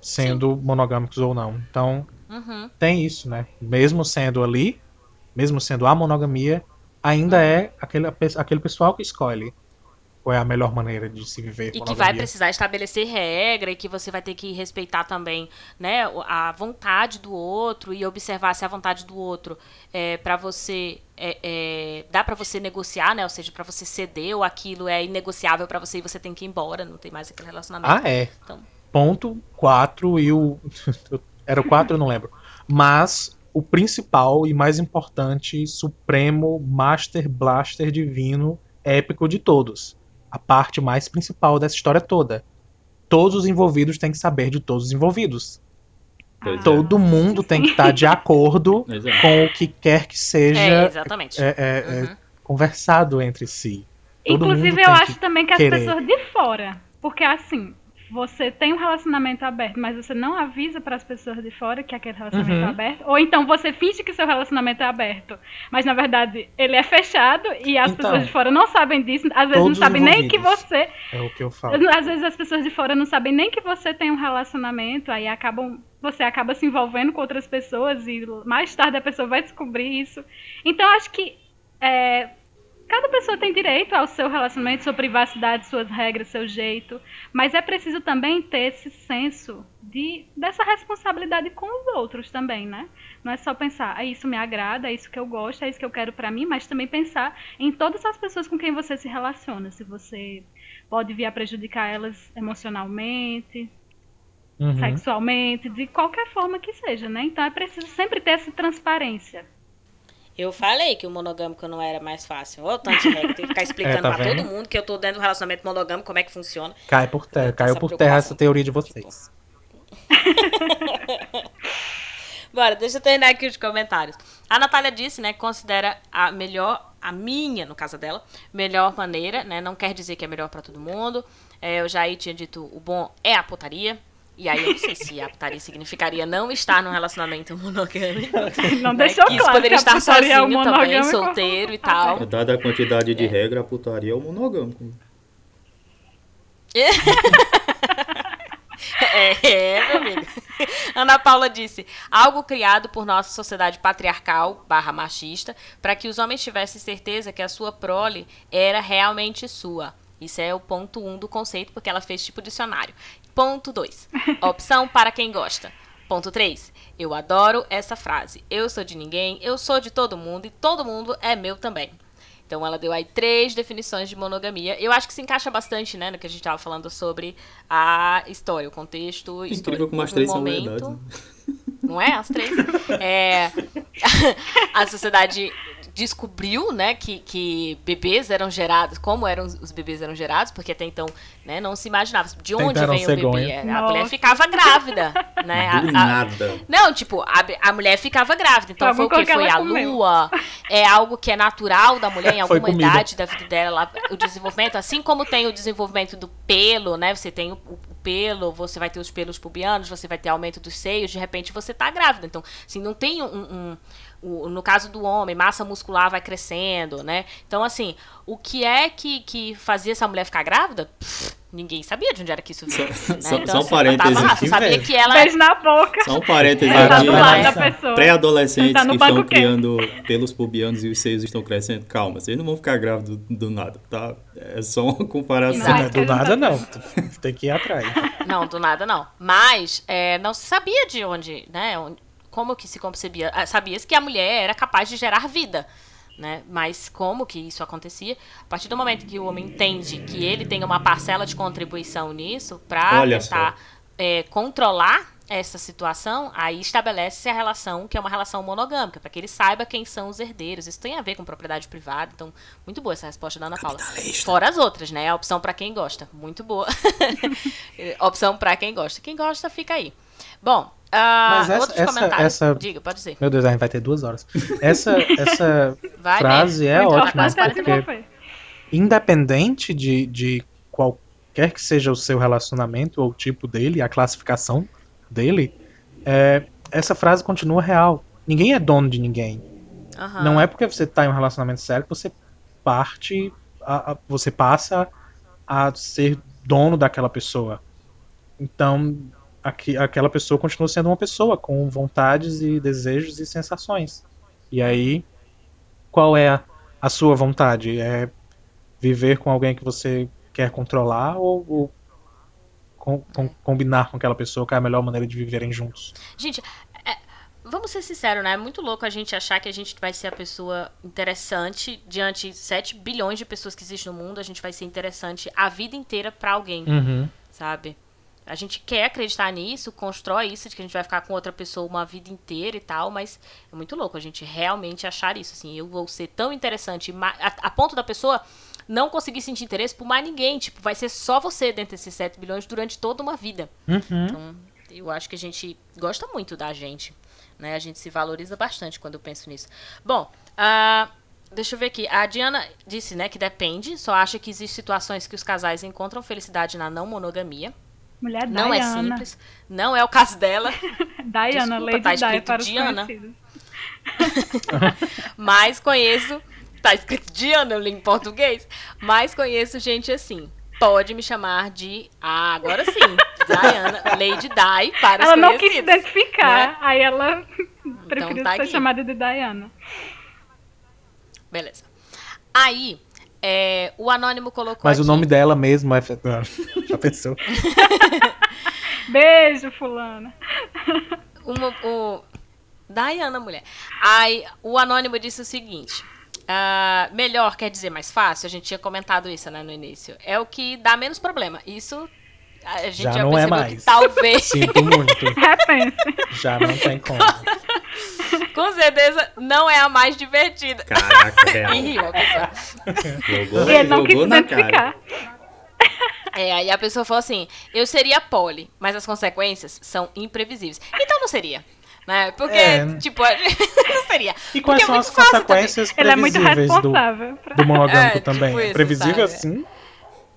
Speaker 3: sendo monogâmicos ou não. Então,
Speaker 2: Uhum.
Speaker 3: tem isso, né? Mesmo sendo ali, mesmo sendo a monogamia, ainda é aquele, aquele pessoal que escolhe qual é a melhor maneira de se viver
Speaker 2: E que vai precisar estabelecer regra e que você vai ter que respeitar também, né, a vontade do outro e observar se a vontade do outro é para você é, é, dá para você negociar, né, ou seja, para você ceder ou aquilo é inegociável para você e você tem que ir embora, não tem mais aquele relacionamento.
Speaker 3: Ah, é.
Speaker 2: Então.
Speaker 3: Ponto 4 e o. Era o 4, eu não lembro. Mas o principal e mais importante, supremo, master blaster divino, épico de todos. A parte mais principal dessa história toda. Todos os envolvidos têm que saber de todos os envolvidos.
Speaker 1: Pois é.
Speaker 3: Todo mundo tem que estar de acordo com o que quer que
Speaker 2: É,
Speaker 3: seja
Speaker 2: exatamente.
Speaker 3: é, é, é,
Speaker 2: Uhum.
Speaker 3: conversado entre si. Todo
Speaker 4: Inclusive, eu
Speaker 3: que
Speaker 4: acho também que as
Speaker 3: querer.
Speaker 4: pessoas de fora. Porque assim, você tem um relacionamento aberto, mas você não avisa para as pessoas de fora que aquele relacionamento
Speaker 3: Uhum.
Speaker 4: é aberto. Ou então você finge que seu relacionamento é aberto, mas na verdade ele é fechado e as
Speaker 3: Então,
Speaker 4: pessoas de fora não sabem disso. Às vezes não sabem nem que você.
Speaker 3: É o que eu falo.
Speaker 4: Às vezes as pessoas de fora não sabem nem que você tem um relacionamento, aí acabam. Você acaba se envolvendo com outras pessoas e mais tarde a pessoa vai descobrir isso. Então acho que é, cada pessoa tem direito ao seu relacionamento, sua privacidade, suas regras, seu jeito. Mas é preciso também ter esse senso de, dessa responsabilidade com os outros também, né? Não é só pensar, ah, isso me agrada, é isso que eu gosto, é isso que eu quero para mim, mas também pensar em todas as pessoas com quem você se relaciona. Se você pode vir a prejudicar elas emocionalmente, uhum. sexualmente, de qualquer forma que seja, né? Então é preciso sempre ter essa transparência.
Speaker 2: Eu falei que o monogâmico não era mais fácil. Ô, tanto de regra, tem que ficar explicando é, tá pra vendo? todo mundo que eu tô dentro do relacionamento monogâmico, como é que funciona.
Speaker 3: Cai por terra, caiu por terra essa teoria de vocês.
Speaker 2: Bora, deixa eu terminar aqui os comentários. A Natália disse, né, que considera a melhor, a minha, no caso dela, melhor maneira, né? Não quer dizer que é melhor para todo mundo. É, eu já aí tinha dito, o bom é a putaria. E aí eu não sei se a putaria significaria não estar num relacionamento monogâmico.
Speaker 4: Não né? deixou
Speaker 2: que claro poderia estar é sozinho é também, solteiro e tal.
Speaker 1: Dada a quantidade de é. regra, a putaria é o monogâmico.
Speaker 2: É, meu amigo. Ana Paula disse: algo criado por nossa sociedade patriarcal barra machista para que os homens tivessem certeza que a sua prole era realmente sua. Isso é o ponto 1 um do conceito, porque ela fez tipo dicionário. Ponto 2. Opção para quem gosta. Ponto 3. Eu adoro essa frase. Eu sou de ninguém, eu sou de todo mundo e todo mundo é meu também. Então ela deu aí três definições de monogamia. Eu acho que se encaixa bastante, né, no que a gente estava falando sobre a história, o contexto
Speaker 1: Incrível histórico como as três
Speaker 2: momento.
Speaker 1: são verdade.
Speaker 2: Não é? As três. É, a sociedade descobriu, né, que, que bebês eram gerados, como eram os bebês eram gerados, porque até então, né, não se imaginava de onde Tentaram vem o bebê. A mulher ficava grávida, né?
Speaker 1: A, a, nada.
Speaker 2: Não, tipo, a, a mulher ficava grávida. Então foi o que foi a lua, é algo que é natural da mulher em alguma idade da vida dela, o desenvolvimento, assim como tem o desenvolvimento do pelo, né? Você tem o, o pelo, você vai ter os pelos pubianos, você vai ter aumento dos seios, de repente você tá grávida. Então, assim, não tem um, um o, no caso do homem, massa muscular vai crescendo, né? Então, assim, o que é que, que fazia essa mulher ficar grávida? Pff, ninguém sabia de onde era que isso vinha.
Speaker 1: Só, né? só, então, só um assim, parênteses lá,
Speaker 2: aqui, sabia que ela...
Speaker 4: Beijo na boca.
Speaker 1: Só um parênteses é, aqui. Pré-adolescentes tá que estão criando pelos pubianos e os seios estão crescendo. Calma, vocês não vão ficar grávidos do, do nada, tá? É só uma comparação.
Speaker 3: Não, do nada não. Tem que ir atrás.
Speaker 2: Não, do nada não. Mas é, não se sabia de onde, né? Como que se concebia? Ah, sabia-se que a mulher era capaz de gerar vida, né? Mas como que isso acontecia? A partir do momento que o homem entende que ele tem uma parcela de contribuição nisso para tentar é, controlar essa situação, aí estabelece a relação que é uma relação monogâmica, para que ele saiba quem são os herdeiros. Isso tem a ver com propriedade privada, então muito boa essa resposta da Ana Paula. Fora as outras, né? A opção para quem gosta, muito boa. opção para quem gosta. Quem gosta fica aí. Bom, Uh, Mas essa, essa, essa, Diga, pode ser.
Speaker 3: Meu Deus, a gente vai ter duas horas. Essa, essa frase mesmo. é Muito ótima, porque independente de, de qualquer que seja o seu relacionamento ou o tipo dele, a classificação dele, é, essa frase continua real. Ninguém é dono de ninguém. Uhum. Não é porque você está em um relacionamento sério que você parte, a, a, você passa a ser dono daquela pessoa. Então, aqui, aquela pessoa continua sendo uma pessoa com vontades e desejos e sensações. E aí, qual é a, a sua vontade? É viver com alguém que você quer controlar ou, ou com, com, combinar com aquela pessoa que é a melhor maneira de viverem juntos?
Speaker 2: Gente, é, vamos ser sinceros, né? É muito louco a gente achar que a gente vai ser a pessoa interessante diante de 7 bilhões de pessoas que existem no mundo. A gente vai ser interessante a vida inteira para alguém,
Speaker 3: uhum.
Speaker 2: sabe? A gente quer acreditar nisso, constrói isso de que a gente vai ficar com outra pessoa uma vida inteira e tal, mas é muito louco a gente realmente achar isso. Assim, eu vou ser tão interessante a, a ponto da pessoa não conseguir sentir interesse por mais ninguém. Tipo, vai ser só você dentro desses 7 bilhões durante toda uma vida.
Speaker 3: Uhum.
Speaker 2: Então, eu acho que a gente gosta muito da gente. Né? A gente se valoriza bastante quando eu penso nisso. Bom, uh, deixa eu ver aqui. A Diana disse né, que depende, só acha que existem situações que os casais encontram felicidade na não monogamia.
Speaker 4: Mulher
Speaker 2: não
Speaker 4: é
Speaker 2: simples. Não é o caso dela.
Speaker 4: Diana, Desculpa, Lady tá escrito para Diana.
Speaker 2: Mas conheço. Tá escrito Diana, eu li em português. Mas conheço gente assim. Pode me chamar de. Ah, agora sim. Diana, Lady Di para
Speaker 4: Ela
Speaker 2: não
Speaker 4: quis identificar. Né? Aí ela então preferiu então, tá ser aqui. chamada de Diana.
Speaker 2: Beleza. Aí, É, o Anônimo colocou
Speaker 3: Mas o
Speaker 2: aqui-
Speaker 3: nome dela mesmo é. Já pensou?
Speaker 4: Beijo, fulana.
Speaker 2: Uma, o... Diana, mulher. Aí, o Anônimo disse o seguinte. ah, melhor quer dizer mais fácil, a gente tinha comentado isso né, no início. É o que dá menos problema. Isso a gente
Speaker 3: Já
Speaker 2: já,
Speaker 3: não é mais.
Speaker 2: que talvez,
Speaker 3: Sinto muito. Já não tem como.
Speaker 2: com certeza, não é a mais divertida.
Speaker 1: Caraca, real.
Speaker 2: E pessoa.
Speaker 1: Jogou,
Speaker 4: E ele não quis identificar.
Speaker 2: É, aí a pessoa falou assim: eu seria poli, mas as consequências são imprevisíveis. Então não seria. Né? Porque,
Speaker 3: É.
Speaker 2: tipo, não seria.
Speaker 3: E quais
Speaker 2: Porque é
Speaker 3: são
Speaker 2: muito
Speaker 3: as consequências
Speaker 4: Ele é muito
Speaker 3: do,
Speaker 4: responsável. pra-
Speaker 3: do monogâmico
Speaker 2: É,
Speaker 3: também?
Speaker 2: tipo isso,
Speaker 3: Previsível
Speaker 2: sabe?
Speaker 3: sim?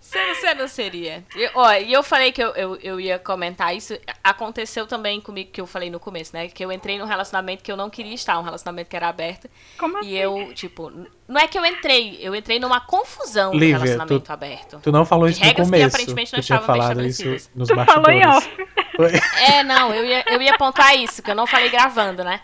Speaker 2: Você, você não seria. E, ó, e eu falei que eu, eu, eu ia comentar isso. Aconteceu também comigo que eu falei no começo, né? Que eu entrei num relacionamento que eu não queria estar, um relacionamento que era aberto.
Speaker 4: Como assim?
Speaker 2: E eu, tipo, não é que eu entrei, eu entrei numa confusão
Speaker 3: Lívia,
Speaker 2: no relacionamento
Speaker 3: tu-
Speaker 2: aberto.
Speaker 3: Tu não falou isso no
Speaker 2: regras que
Speaker 3: começo.
Speaker 2: aparentemente não estavam
Speaker 3: falado isso nos
Speaker 4: Tu falou em off.
Speaker 2: É, não, eu ia, eu ia pontuar isso, que eu não falei gravando, né?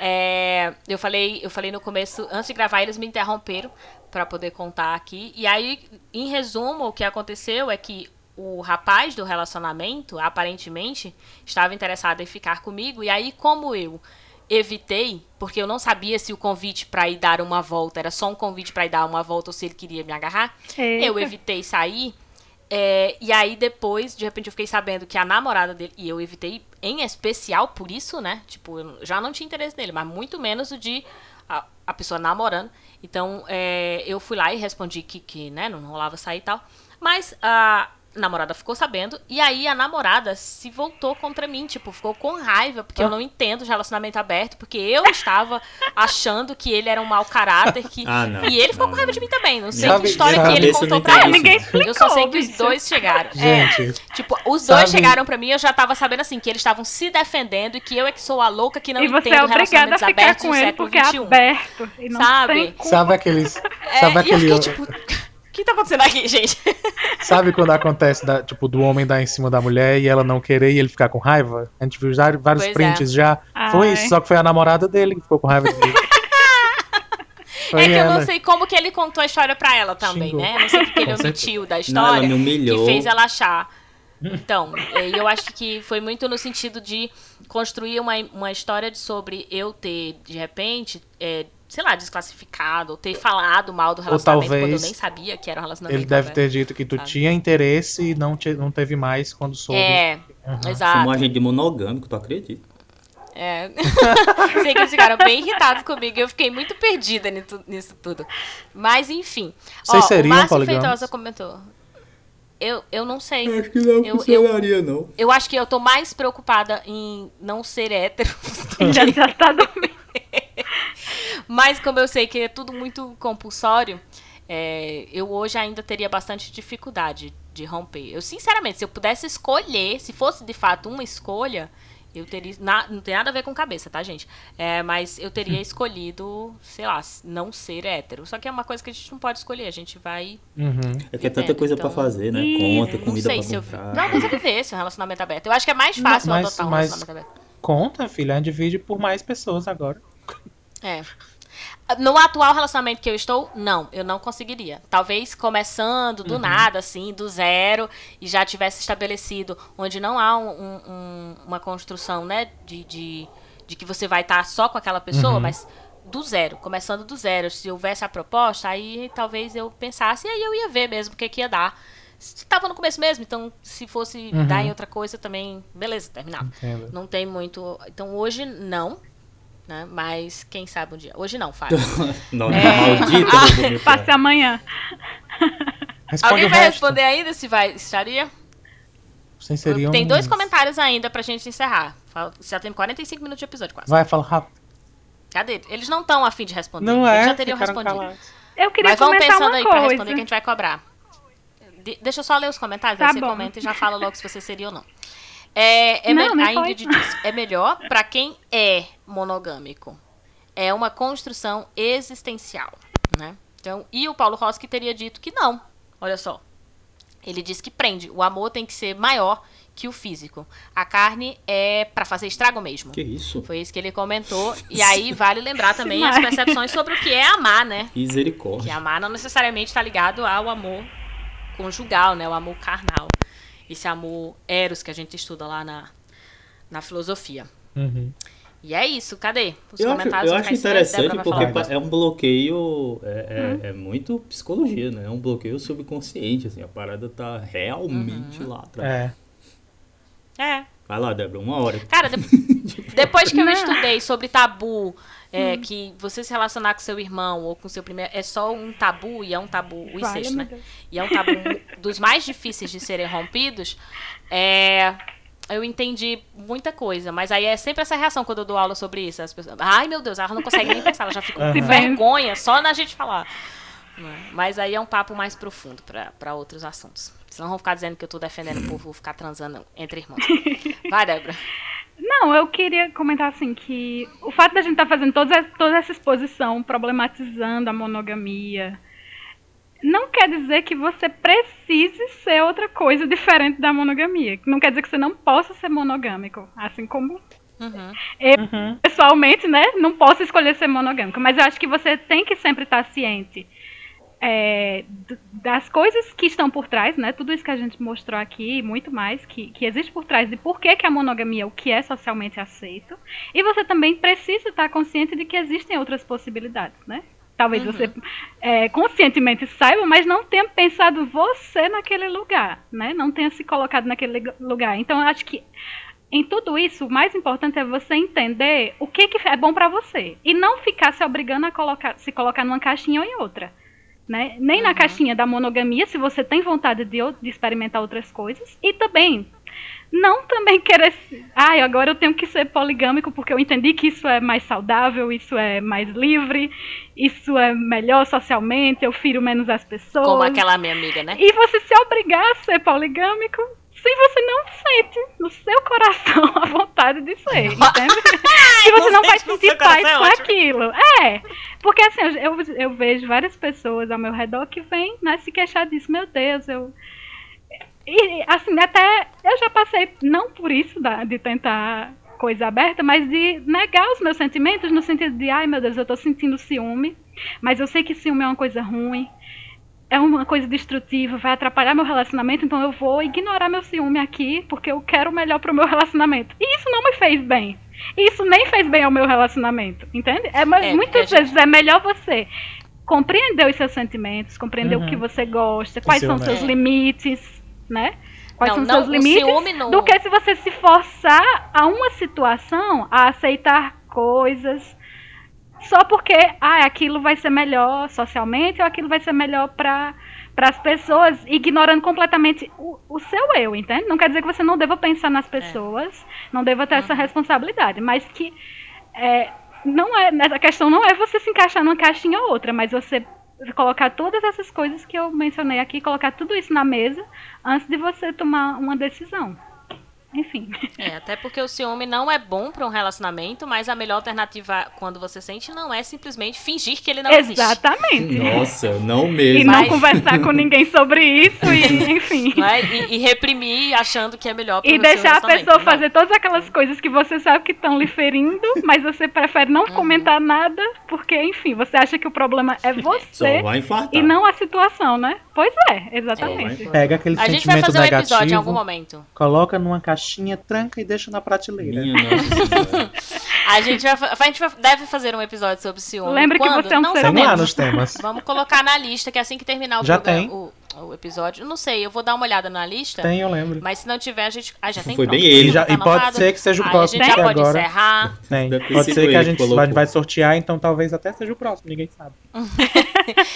Speaker 2: É, eu falei, eu falei no começo, antes de gravar, eles me interromperam pra poder contar aqui. E aí, em resumo, o que aconteceu é que o rapaz do relacionamento, aparentemente, estava interessado em ficar comigo. E aí, como eu evitei, porque eu não sabia se o convite pra ir dar uma volta era só um convite pra ir dar uma volta ou se ele queria me agarrar, eu
Speaker 4: Eita.
Speaker 2: evitei sair. é, e aí depois, de repente, eu fiquei sabendo que a namorada dele. E eu evitei em especial por isso, né? Tipo, eu já não tinha interesse nele, mas muito menos o de a, a pessoa namorando. Então, é, eu fui lá e respondi que, que né, não rolava sair e tal. Mas a namorada ficou sabendo. E aí a namorada se voltou contra mim. Tipo, ficou com raiva, porque eu não entendo de relacionamento aberto. Porque eu estava achando que ele era um mau caráter. Que,
Speaker 1: Ah, não.
Speaker 2: e ele ficou
Speaker 1: Não,
Speaker 2: com raiva
Speaker 1: não.
Speaker 2: de mim também. Não sei
Speaker 3: Sabe-
Speaker 2: que história que ele contou pra ela.
Speaker 4: Ninguém
Speaker 1: isso.
Speaker 2: Eu só sei que os dois chegaram. É,
Speaker 3: Gente,
Speaker 2: tipo, os dois
Speaker 3: Sabe-
Speaker 2: chegaram pra mim e eu já tava sabendo assim, que eles estavam se defendendo e que eu é que sou a louca que não
Speaker 4: e você
Speaker 2: entendo
Speaker 4: é
Speaker 2: relacionamentos abertos
Speaker 4: com
Speaker 2: no
Speaker 4: ele
Speaker 2: século
Speaker 4: porque é
Speaker 2: XXI.
Speaker 4: aberto.
Speaker 2: Sabe?
Speaker 3: sabe aqueles.
Speaker 2: É,
Speaker 3: sabe
Speaker 2: e eu
Speaker 3: aquele.
Speaker 2: fiquei tipo, que tá acontecendo aqui, gente?
Speaker 3: Sabe quando acontece, da- tipo, do homem dar em cima da mulher e ela não querer e ele ficar com raiva? A gente viu já vários
Speaker 2: Pois é.
Speaker 3: prints já. Foi
Speaker 4: Ai.
Speaker 3: isso, só que foi a namorada dele que ficou com raiva dele. Foi
Speaker 2: é que eu
Speaker 3: ela.
Speaker 2: não sei como que ele contou a história pra ela também,
Speaker 3: Xingou.
Speaker 2: né? Eu não sei o que ele omitiu da
Speaker 1: Não,
Speaker 2: história
Speaker 1: ela me humilhou.
Speaker 2: que fez ela achar. Então, e eu acho que foi muito no sentido de construir uma, uma história de sobre eu ter, de repente, é, sei lá, desclassificado, ou ter falado mal do relacionamento quando eu nem sabia que era um relacionamento.
Speaker 3: Ele deve
Speaker 2: aberto.
Speaker 3: ter dito que tu
Speaker 2: sabe?
Speaker 3: tinha interesse e não, te- não teve mais quando soube.
Speaker 2: É,
Speaker 3: Uhum.
Speaker 2: exato.
Speaker 1: Somos um agente monogâmico, tu acredita?
Speaker 2: É. Sei que eles ficaram bem irritados comigo. Eu fiquei muito perdida nisso, tudo. Mas, enfim.
Speaker 3: Vocês
Speaker 2: Ó,
Speaker 3: seriam
Speaker 2: o Márcio? Feitosa comentou. Eu, eu não sei.
Speaker 1: Acho que não
Speaker 2: Eu-
Speaker 1: funcionaria, não.
Speaker 2: Eu acho que eu tô mais preocupada em não ser hétero.
Speaker 4: Já, já tá dormindo.
Speaker 2: Mas como eu sei que é tudo muito compulsório, é, eu hoje ainda teria bastante dificuldade de romper. Eu, sinceramente, se eu pudesse escolher, se fosse de fato uma escolha, eu teria. na- não tem nada a ver com cabeça, tá, gente? É, mas eu teria escolhido, sei lá, não ser hétero. Só que é uma coisa que a gente não pode escolher, a gente vai.
Speaker 3: Uhum.
Speaker 1: É que é tanta coisa
Speaker 2: então-
Speaker 1: pra fazer, né? Conta,
Speaker 2: Não
Speaker 1: comida
Speaker 2: sei
Speaker 1: pra
Speaker 2: se eu. Não, mas eu viver esse um relacionamento aberto. Eu acho que é mais fácil
Speaker 3: Não, mas-
Speaker 2: adotar um
Speaker 3: mas-
Speaker 2: relacionamento aberto.
Speaker 3: Conta, filha, divide por mais pessoas agora.
Speaker 2: É. No atual relacionamento que eu estou, não, eu não conseguiria. Talvez começando do nada, assim, do zero, e já tivesse estabelecido onde não há um- um- um- uma construção, né, de, de, de que você vai estar só com aquela pessoa,
Speaker 3: Uhum.
Speaker 2: mas do zero, começando do zero. Se houvesse a proposta, aí talvez eu pensasse, e aí eu ia ver mesmo o que, que ia dar. Estava no começo mesmo, então se fosse
Speaker 3: Uhum.
Speaker 2: dar em outra coisa também, beleza, terminava.
Speaker 3: Entendo.
Speaker 2: Não tem muito. Então hoje não, né? Mas quem sabe um dia. Hoje não, Fábio.
Speaker 1: Não,
Speaker 2: É. Ah,
Speaker 1: bonito.
Speaker 4: Passe amanhã.
Speaker 3: Responde
Speaker 2: Alguém vai
Speaker 3: resto.
Speaker 2: responder ainda se vai estaria?
Speaker 3: Seriam...
Speaker 2: Tem dois comentários ainda pra gente encerrar. Já tem 45 minutos de episódio quase.
Speaker 3: Vai, fala rápido.
Speaker 2: Cadê? Eles não estão afim de responder.
Speaker 3: Não
Speaker 2: Eles
Speaker 3: é,
Speaker 2: já teriam respondido.
Speaker 3: calados.
Speaker 4: Eu queria
Speaker 2: Mas vamos pensando
Speaker 4: uma
Speaker 2: aí pra
Speaker 4: coisa.
Speaker 2: responder que a gente vai cobrar. De- deixa eu só ler os comentários,
Speaker 4: Tá
Speaker 2: aí você
Speaker 4: bom.
Speaker 2: comenta e já fala logo se você seria ou não. É, é
Speaker 4: Não,
Speaker 2: me- a Ingrid diz, é melhor pra quem é monogâmico. É uma construção existencial, né? Então, e o Paulo Rossi teria dito que não. Olha só. Ele diz que prende. O amor tem que ser maior que o físico. A carne é para fazer estrago mesmo.
Speaker 1: Que isso?
Speaker 2: Foi isso que ele comentou. E aí vale lembrar também as percepções sobre o que é amar, né? Que
Speaker 1: Misericórdia.
Speaker 2: amar não necessariamente está ligado ao amor conjugal, né? O amor carnal. Esse amor eros que a gente estuda lá na, na filosofia.
Speaker 3: Uhum.
Speaker 2: E é isso, cadê? Os
Speaker 1: Eu acho,
Speaker 2: comentários
Speaker 1: eu acho
Speaker 2: em silêncio,
Speaker 1: interessante porque
Speaker 2: falar.
Speaker 1: é um bloqueio, é, é- é muito psicologia, né? É um bloqueio subconsciente, assim, a parada tá realmente
Speaker 2: Uhum.
Speaker 1: lá atrás.
Speaker 3: É.
Speaker 2: É.
Speaker 1: Vai lá, Débora, uma hora.
Speaker 2: Cara, de- depois que eu estudei sobre tabu, é, que você se relacionar com seu irmão ou com seu primeiro. É só um tabu, e é um tabu, o
Speaker 4: Vale,
Speaker 2: incesto,
Speaker 4: meu
Speaker 2: né? E é um tabu dos mais difíceis de serem rompidos. É. Eu entendi muita coisa, mas aí é sempre essa reação quando eu dou aula sobre isso. As pessoas, ai meu Deus, ela não consegue nem pensar, ela já fica com
Speaker 3: Aham.
Speaker 2: vergonha só na gente falar. Mas aí é um papo mais profundo para outros assuntos. Senão vão ficar dizendo que eu tô defendendo o povo ficar transando entre irmãos. Vai, Débora.
Speaker 4: Não, eu queria comentar assim que o fato da gente estar fazendo toda, toda essa exposição, problematizando a monogamia, não quer dizer que você precise ser outra coisa diferente da monogamia. Não quer dizer que você não possa ser monogâmico. Assim como
Speaker 2: Uhum.
Speaker 3: Uhum.
Speaker 4: pessoalmente, né, não posso escolher ser monogâmico, mas eu acho que você tem que sempre estar ciente é, das coisas que estão por trás, né, tudo isso que a gente mostrou aqui, e muito mais, que, que existe por trás de por que, que a monogamia é o que é socialmente aceito, e você também precisa estar consciente de que existem outras possibilidades, né. Talvez
Speaker 2: Uhum.
Speaker 4: você é, conscientemente saiba, mas não tenha pensado você naquele lugar, né? Não tenha se colocado naquele lugar. Então, eu acho que em tudo isso, o mais importante é você entender o que, que é bom pra você. E não ficar se obrigando a colocar, se colocar numa caixinha ou em outra. Né? Nem na
Speaker 2: Uhum.
Speaker 4: caixinha da monogamia, se você tem vontade de, de experimentar outras coisas. E também, não também querer. Ai, agora eu tenho que ser poligâmico porque eu entendi que isso é mais saudável, isso é mais livre, isso é melhor socialmente, eu firo menos as pessoas.
Speaker 2: Como aquela minha amiga, né?
Speaker 4: E você se obrigar a ser poligâmico se você não sente no seu coração a vontade de ser, entende? Se você
Speaker 2: não
Speaker 4: não vai sentir paz
Speaker 2: é
Speaker 4: com
Speaker 2: ótimo.
Speaker 4: aquilo. É. Porque assim, eu, eu vejo várias pessoas ao meu redor que vêm né, se queixar disso. Meu Deus, eu. E assim, até eu já passei, não por isso da- de tentar coisa aberta, mas de negar os meus sentimentos no sentido de, ai meu Deus, eu tô sentindo ciúme, mas eu sei que ciúme é uma coisa ruim, é uma coisa destrutiva, vai atrapalhar meu relacionamento, então eu vou ignorar meu ciúme aqui, porque eu quero o melhor pro meu relacionamento. E isso não me fez bem. Isso nem fez bem ao meu relacionamento, entende? É, mas
Speaker 2: É,
Speaker 4: muitas
Speaker 2: gente-
Speaker 4: vezes é melhor você compreender os seus sentimentos, compreender
Speaker 3: Uhum.
Speaker 4: o que você gosta, quais são
Speaker 3: Ciúme.
Speaker 4: seus
Speaker 2: É.
Speaker 4: limites, né? Quais
Speaker 2: Não,
Speaker 4: são
Speaker 2: não,
Speaker 4: seus
Speaker 2: o
Speaker 4: limites,
Speaker 2: ciúme não-
Speaker 4: do que se você se forçar a uma situação a aceitar coisas só porque ah, aquilo vai ser melhor socialmente ou aquilo vai ser melhor para para as pessoas, ignorando completamente o, o seu eu, entende? Não quer dizer que você não deva pensar nas pessoas, não deva ter essa responsabilidade, mas que é, não é a questão não é você se encaixar numa caixinha ou outra, mas você colocar todas essas coisas que eu mencionei aqui, colocar tudo isso na mesa antes de você tomar uma decisão. Enfim.
Speaker 2: É, até porque o ciúme não é bom para um relacionamento, mas a melhor alternativa quando você sente não é simplesmente fingir que ele não existe.
Speaker 4: Exatamente.
Speaker 1: Nossa, não
Speaker 4: E
Speaker 1: mesmo.
Speaker 4: não
Speaker 2: Mas-
Speaker 4: conversar com ninguém sobre isso e, enfim.
Speaker 2: Não é? e, e reprimir achando que é melhor pro
Speaker 4: E deixar a pessoa
Speaker 2: Não.
Speaker 4: fazer todas aquelas coisas que você sabe que estão lhe ferindo, mas você prefere não
Speaker 2: Uhum.
Speaker 4: comentar nada, porque, enfim, você acha que o problema é
Speaker 1: Só
Speaker 4: você e não a situação, né? Pois é,
Speaker 1: Só
Speaker 4: exatamente.
Speaker 3: Pega aquele
Speaker 2: A gente vai
Speaker 3: sentimento
Speaker 2: fazer um
Speaker 3: negativo,
Speaker 2: episódio em algum momento.
Speaker 3: coloca numa caixinha, tranca e deixa na prateleira.
Speaker 1: Minha nossa.
Speaker 2: A gente, vai, a gente vai- deve fazer um episódio sobre ciúme.
Speaker 4: Lembra que
Speaker 2: Quando?
Speaker 4: você é um
Speaker 2: não
Speaker 4: ser
Speaker 3: Tem lá nos temas.
Speaker 2: Vamos colocar na lista, que assim que terminar o,
Speaker 3: Já
Speaker 2: programa-
Speaker 3: tem.
Speaker 2: o, o episódio. Não sei, eu vou dar uma olhada na lista.
Speaker 3: Tem, eu lembro.
Speaker 2: Mas se não tiver, a gente. Ah, já tem
Speaker 1: Foi
Speaker 2: pronto,
Speaker 1: bem ele.
Speaker 2: tá
Speaker 3: Já- e pode ser que seja o
Speaker 2: Aí
Speaker 3: próximo
Speaker 2: A gente já pode
Speaker 3: agora.
Speaker 2: encerrar.
Speaker 3: Tem.
Speaker 1: Deve
Speaker 3: Pode ser que a gente
Speaker 1: colocou.
Speaker 3: vai, vai sortear, então talvez até seja o próximo, ninguém sabe.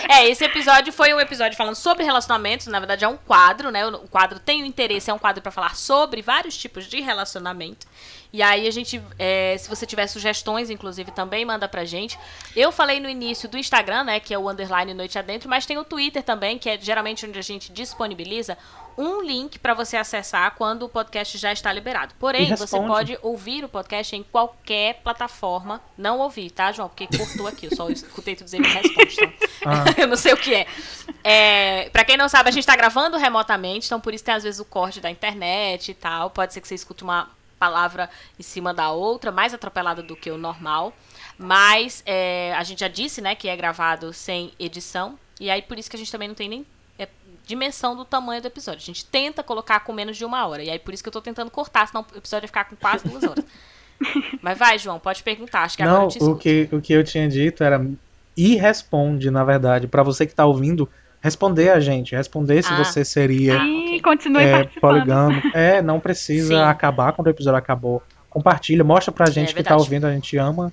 Speaker 2: É, esse episódio foi um episódio falando sobre relacionamentos, na verdade é um quadro, né? O quadro tem o interesse, é um quadro pra falar sobre vários tipos de relacionamento. E aí a gente, é, se você tiver sugestões, inclusive, também manda pra gente. Eu falei no início do Instagram, né, que é o underline Noite Adentro, mas tem o Twitter também, que é geralmente onde a gente disponibiliza um link para você acessar quando o podcast já está liberado. Porém, você pode ouvir o podcast em qualquer plataforma. Não ouvir, tá, João? Porque cortou aqui. Eu só escutei tu dizer que responde. Então. Ah. eu não sei o que é. é para quem não sabe, a gente está gravando remotamente, então por isso tem às vezes o corte da internet e tal. Pode ser que você escute uma palavra em cima da outra, mais atropelada do que o normal. Mas é, a gente já disse, né, que é gravado sem edição. E aí por isso que a gente também não tem nem dimensão do tamanho do episódio. A gente tenta colocar com menos de uma hora. E aí por isso que eu tô tentando cortar, senão o episódio vai ficar com quase duas horas. Mas vai, João, pode perguntar. Acho que
Speaker 3: Não,
Speaker 2: agora eu te
Speaker 3: o que, o que eu tinha dito era. E responde, na verdade, para você que tá ouvindo, responder a gente. Responder se ah. você seria.
Speaker 4: Ah, okay. continue
Speaker 3: é, poligamo. É, não precisa Sim. acabar quando o episódio acabou. Compartilha, mostra pra gente é, que tá ouvindo, a gente ama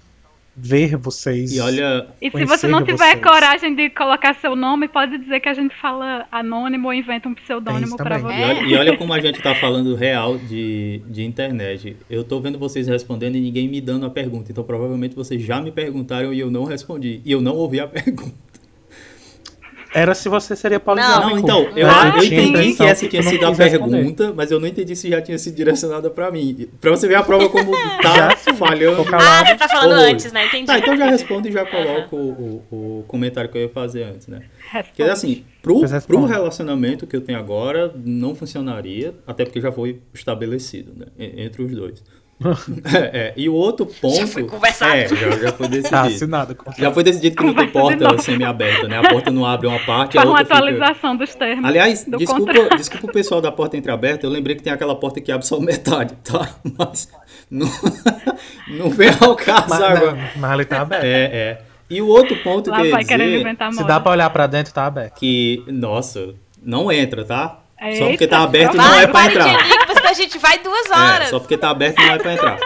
Speaker 3: ver vocês.
Speaker 1: E olha.
Speaker 4: E se você não tiver vocês. coragem de colocar seu nome, pode dizer que a gente fala anônimo ou inventa um pseudônimo é para você.
Speaker 1: E olha, e olha, como a gente tá falando real de, de internet. Eu tô vendo vocês respondendo e ninguém me dando a pergunta. Então provavelmente vocês já me perguntaram e eu não respondi. E eu não ouvi a pergunta.
Speaker 3: Era se você seria poligâmico.
Speaker 1: Não, então, eu, ah, eu entendi que essa tinha sido a pergunta, responder. mas eu não entendi se já tinha sido direcionada pra mim. Pra você ver a prova como tá falhando.
Speaker 2: Ah, você tá falando antes, né? Entendi.
Speaker 1: Tá, então já respondo e já coloco o, o, o, comentário que eu ia fazer antes, né? Porque assim, pro, pro relacionamento que eu tenho agora, não funcionaria, até porque já foi estabelecido, né? Entre os dois. É, é, e o outro ponto. Já
Speaker 2: foi conversado.
Speaker 1: É, já, já foi decidido.
Speaker 3: Tá assinado,
Speaker 1: já foi decidido que não tem porta semi-aberta, né? A porta não abre uma parte. Para
Speaker 4: uma atualização fica... dos termos.
Speaker 1: Aliás, do desculpa, desculpa o pessoal da porta entreaberta. Eu lembrei que tem aquela porta que abre só metade, tá? Mas não, não vem ao caso
Speaker 3: mas,
Speaker 1: agora.
Speaker 3: Não, mas ali tá aberto.
Speaker 1: É, é. E o outro ponto
Speaker 4: Lá
Speaker 1: que
Speaker 4: vai
Speaker 1: dizer,
Speaker 4: inventar
Speaker 3: Se dá pra olhar pra dentro, tá aberto.
Speaker 1: Que, nossa, não entra, tá?
Speaker 4: Eita,
Speaker 1: só porque tá aberto não é pra entrar.
Speaker 2: A gente vai duas horas.
Speaker 1: É, só porque tá aberto não é pra entrar.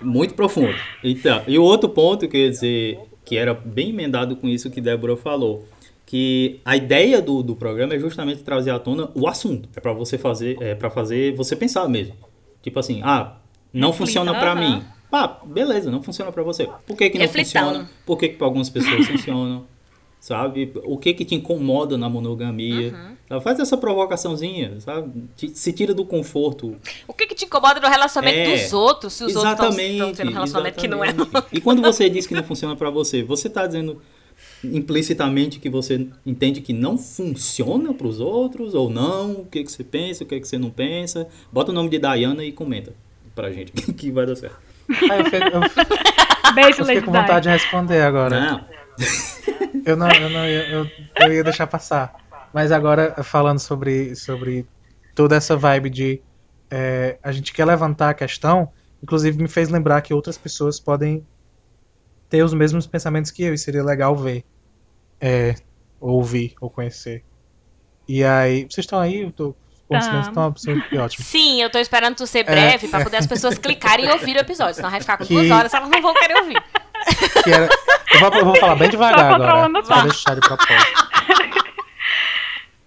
Speaker 1: Muito profundo. Então, e o outro ponto que eu ia dizer, que era bem emendado com isso que Débora falou, que a ideia do, do programa é justamente trazer à tona o assunto. É para você fazer, é para fazer você pensar mesmo. Tipo assim, ah, não funciona para mim. Ah, beleza, não funciona para você. Por que, que não funciona? Por que, que para algumas pessoas funcionam? Sabe? O que que te incomoda na monogamia? Uhum. Faz essa provocaçãozinha, sabe? Se tira do conforto.
Speaker 2: O que que te incomoda no relacionamento é, dos outros, se os exatamente, outros estão tendo um relacionamento exatamente. que não é?
Speaker 1: E quando você diz que não funciona para você, você está dizendo implicitamente que você entende que não funciona para os outros ou não? O que que você pensa, o que que você não pensa? Bota o nome de Diana e comenta pra gente que vai dar certo.
Speaker 3: Ah, eu, fiquei, eu,
Speaker 4: Beijo,
Speaker 3: eu fiquei com vontade de responder agora.
Speaker 1: Não.
Speaker 3: Eu não, eu, não ia, eu, eu ia deixar passar. Mas agora, falando sobre, sobre toda essa vibe de é, a gente quer levantar a questão, inclusive me fez lembrar que outras pessoas podem ter os mesmos pensamentos que eu, e seria legal ver, é, ouvir ou conhecer. E aí, vocês estão aí? Eu tô silêncio, então é ótimo.
Speaker 2: Sim, eu tô esperando tu ser breve é, pra poder as pessoas clicarem e ouvir o episódio, senão vai ficar com que... duas horas elas não vão querer ouvir.
Speaker 3: Era... Eu, vou, eu, vou, falar bem devagar agora. Pra deixar de propósito.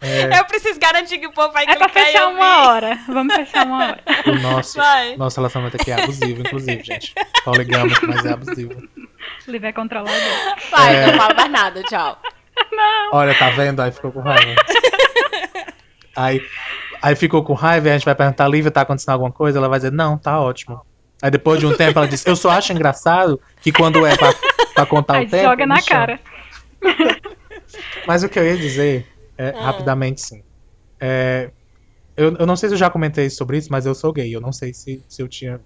Speaker 2: É... Eu preciso garantir que o povo vai
Speaker 4: é
Speaker 2: clicar
Speaker 4: pra fechar uma hora. Vamos fechar uma hora.
Speaker 3: O nosso, nosso relacionamento aqui é abusivo, inclusive, gente. Poligâmico, mas é abusivo.
Speaker 4: Livre é controlador.
Speaker 2: Vai, é... não fala mais nada, tchau.
Speaker 4: Não.
Speaker 3: Olha, tá vendo? Aí ficou com raiva. Aí, aí ficou com raiva e a gente vai perguntar, Lívia, tá acontecendo alguma coisa? Ela vai dizer, não, tá ótimo. Aí depois de um tempo ela diz, eu só acho engraçado que quando é pra, pra contar aí o tempo.
Speaker 4: Joga na cara.
Speaker 3: Mas o que eu ia dizer, é, ah. rapidamente sim. É, eu, eu não sei se eu já comentei sobre isso, mas eu sou gay. Eu não sei se, se eu tinha.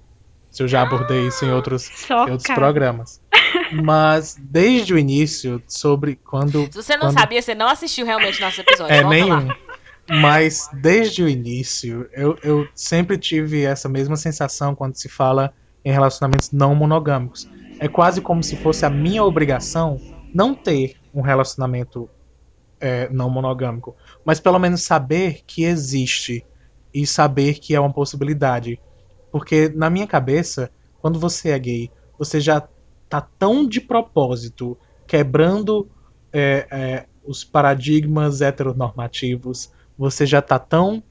Speaker 3: Se eu já abordei isso em outros, em outros programas. Mas desde o início, sobre quando.
Speaker 2: Se você não
Speaker 3: quando...
Speaker 2: sabia, você não assistiu realmente nosso episódio.
Speaker 3: É,
Speaker 2: Volta
Speaker 3: nenhum.
Speaker 2: Lá.
Speaker 3: Mas desde o início, eu, eu sempre tive essa mesma sensação quando se fala em relacionamentos não monogâmicos. É quase como se fosse a minha obrigação não ter um relacionamento é, não monogâmico, mas pelo menos saber que existe e saber que é uma possibilidade. Porque na minha cabeça, quando você é gay, você já tá tão de propósito quebrando é, é, os paradigmas heteronormativos, você já tá tão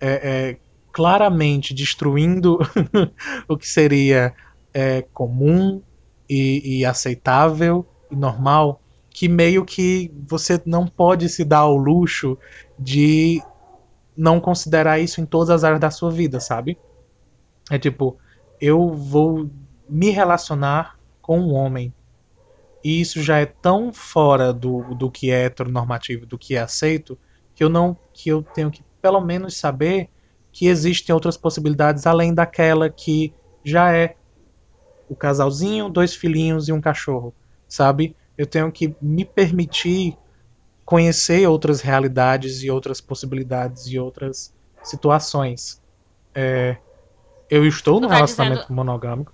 Speaker 3: é, é, claramente destruindo o que seria é, comum e, e aceitável e normal, que meio que você não pode se dar ao luxo de não considerar isso em todas as áreas da sua vida, sabe? É tipo, eu vou me relacionar com um homem. E isso já é tão fora do, do que é heteronormativo, do que é aceito, que eu não que eu tenho que pelo menos saber que existem outras possibilidades além daquela que já é o casalzinho, dois filhinhos e um cachorro, sabe? Eu tenho que me permitir conhecer outras realidades e outras possibilidades e outras situações. É, eu estou num
Speaker 2: tá
Speaker 3: relacionamento
Speaker 2: dizendo-
Speaker 3: monogâmico.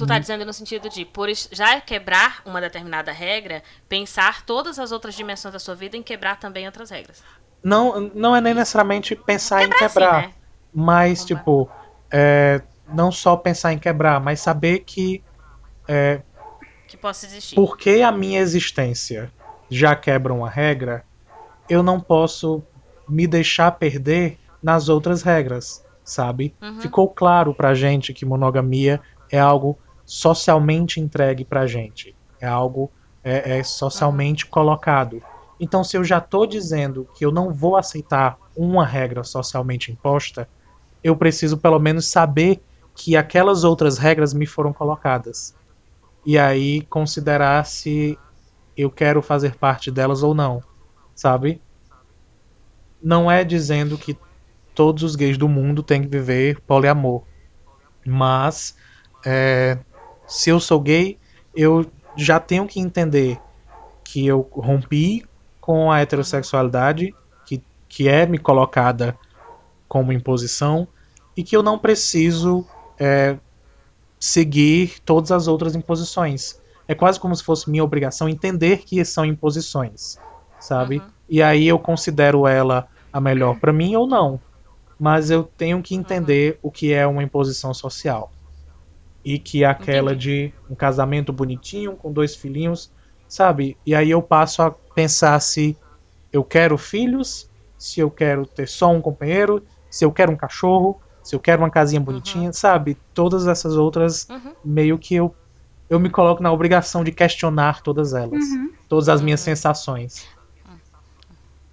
Speaker 2: Tu tá dizendo no sentido de, por já quebrar uma determinada regra, pensar todas as outras dimensões da sua vida em quebrar também outras regras.
Speaker 3: Não, não é nem necessariamente pensar em
Speaker 2: Quebrar
Speaker 3: quebrar,
Speaker 2: assim, né?
Speaker 3: mas tipo, é, não só pensar em quebrar, mas saber que é,
Speaker 2: Que possa existir.
Speaker 3: porque a minha existência já quebra uma regra, eu não posso me deixar perder nas outras regras, sabe?
Speaker 2: Uhum.
Speaker 3: Ficou claro pra gente que monogamia é algo socialmente entregue pra gente, é algo é, é socialmente colocado. Então, se eu já tô dizendo que eu não vou aceitar uma regra socialmente imposta, eu preciso pelo menos saber que aquelas outras regras me foram colocadas e aí considerar se eu quero fazer parte delas ou não, sabe? Não é dizendo que todos os gays do mundo têm que viver poliamor, mas é, se eu sou gay, eu já tenho que entender que eu rompi com a heterossexualidade, que, que é me colocada como imposição, e que eu não preciso é, seguir todas as outras imposições. É quase como se fosse minha obrigação entender que são imposições, sabe?
Speaker 2: Uhum.
Speaker 3: E aí eu considero ela a melhor pra mim ou não. Mas eu tenho que entender o que é uma imposição social. E que é aquela de um casamento bonitinho com dois filhinhos, sabe? E aí eu passo a pensar se eu quero filhos, se eu quero ter só um companheiro, se eu quero um cachorro, se eu quero uma casinha bonitinha, sabe? Todas essas outras
Speaker 2: Uhum.
Speaker 3: meio que eu eu me coloco na obrigação de questionar todas elas,
Speaker 4: Uhum.
Speaker 3: todas as minhas sensações.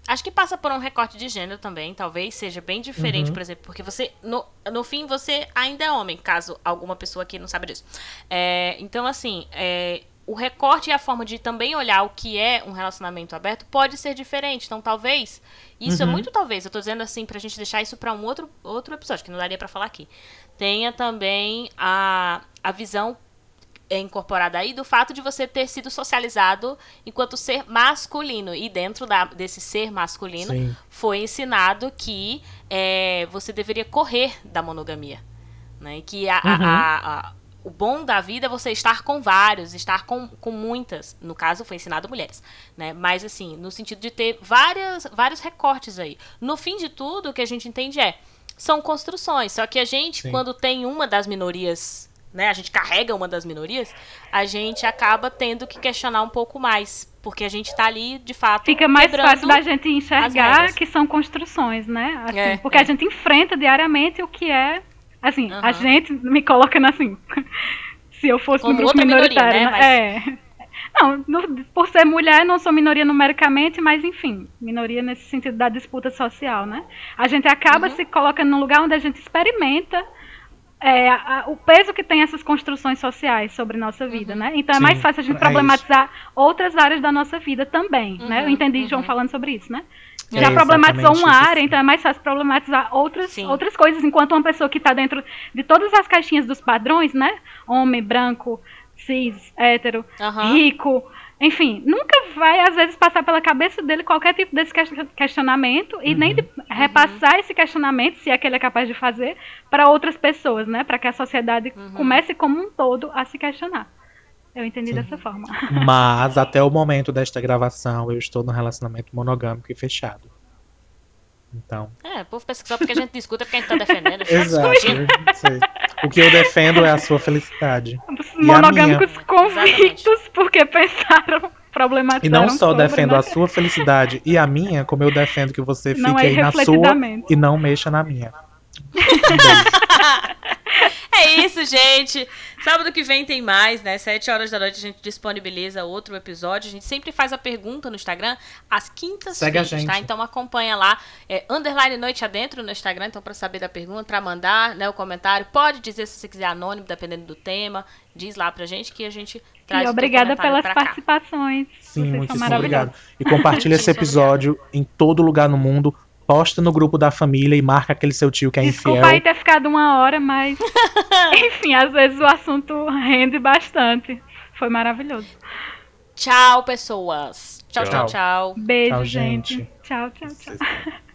Speaker 2: Acho que passa por um recorte de gênero também, talvez seja bem diferente,
Speaker 3: Uhum.
Speaker 2: por exemplo, porque você, no, no fim, você ainda é homem, caso alguma pessoa aqui não saiba disso. É, então, assim, é, o recorte e a forma de também olhar o que é um relacionamento aberto pode ser diferente. Então, talvez, isso é
Speaker 3: Uhum.
Speaker 2: muito talvez, eu tô dizendo assim, pra gente deixar isso pra um outro, outro episódio, que não daria pra falar aqui. Tenha também a, a visão é incorporada aí do fato de você ter sido socializado enquanto ser masculino. E dentro da- desse ser masculino,
Speaker 3: Sim.
Speaker 2: foi ensinado que é, você deveria correr da monogamia. Né? Que a-
Speaker 3: Uhum.
Speaker 2: a- a- o bom da vida é você estar com vários, estar com, com muitas. No caso, foi ensinado mulheres. Né? Mas, assim, no sentido de ter várias, vários recortes aí. No fim de tudo, o que a gente entende é. São construções. Só que a gente,
Speaker 3: Sim.
Speaker 2: quando tem uma das minorias né, a gente carrega uma das minorias, a gente acaba tendo que questionar um pouco mais, porque a gente tá ali, de fato,
Speaker 4: Fica mais fácil da gente enxergar que são construções, né? Assim,
Speaker 2: É,
Speaker 4: porque
Speaker 2: é.
Speaker 4: a gente enfrenta diariamente o que é. Assim, a
Speaker 2: Aham.
Speaker 4: gente me colocando assim. se eu fosse
Speaker 2: Como
Speaker 4: no grupo
Speaker 2: outra minoria,
Speaker 4: minoritário.
Speaker 2: né?
Speaker 4: né? É. Não, no- por ser mulher, não sou minoria numericamente, mas enfim, minoria nesse sentido da disputa social, né? A gente acaba
Speaker 2: Uhum.
Speaker 4: se colocando num lugar onde a gente experimenta é, a- o peso que tem essas construções sociais sobre nossa vida,
Speaker 2: Uhum.
Speaker 4: né? Então é
Speaker 3: Sim,
Speaker 4: mais fácil a gente
Speaker 3: é
Speaker 4: problematizar outras áreas da nossa vida também, né? Eu
Speaker 2: Uhum,
Speaker 4: entendi João
Speaker 2: uhum.
Speaker 4: falando sobre isso, né?
Speaker 3: É
Speaker 4: Já problematizou
Speaker 3: exatamente
Speaker 4: uma
Speaker 3: isso.
Speaker 4: área, então é mais fácil problematizar outras,
Speaker 2: Sim.
Speaker 4: outras coisas, enquanto uma pessoa que está dentro de todas as caixinhas dos padrões, né? Homem, branco, cis, hétero, rico, enfim, nunca vai, às vezes, passar pela cabeça dele qualquer tipo desse ques- questionamento e nem de repassar esse questionamento, se é que ele é capaz de fazer, para outras pessoas, né? Para que a sociedade comece como um todo a se questionar. Eu entendi dessa forma.
Speaker 3: Mas até o momento desta gravação eu estou num relacionamento monogâmico e fechado. Então.
Speaker 2: É, o povo pensa que só porque a gente discuta é porque a gente tá defendendo.
Speaker 3: Exato. O que eu defendo é a sua felicidade. E
Speaker 4: monogâmicos convictos porque pensaram, problematizaram
Speaker 3: E não só
Speaker 4: sobre,
Speaker 3: defendo
Speaker 4: né?
Speaker 3: a sua felicidade e a minha, como eu defendo que você fique
Speaker 4: Não é
Speaker 3: aí na sua e não mexa na minha.
Speaker 2: É isso, gente. Sábado que vem tem mais, né? Sete horas da noite a gente disponibiliza outro episódio. A gente sempre faz a pergunta no Instagram às quintas-feiras, tá? Então acompanha lá, é, underline noite adentro no Instagram, então para saber da pergunta, para mandar, né, o comentário. Pode dizer se você quiser anônimo, dependendo do tema. Diz lá pra gente que a gente traz
Speaker 4: E obrigada pelas participações.
Speaker 3: Sim, Vocês muitíssimo obrigado. E compartilha esse episódio em todo lugar no mundo posta no grupo da família e marca aquele seu tio que é
Speaker 4: Desculpa
Speaker 3: infiel.
Speaker 4: Desculpa aí ter ficado uma hora, mas enfim, às vezes o assunto rende bastante. Foi maravilhoso.
Speaker 2: Tchau, pessoas. Tchau, tchau, tchau. tchau.
Speaker 4: Beijo, tchau, gente. gente. Tchau, tchau, tchau.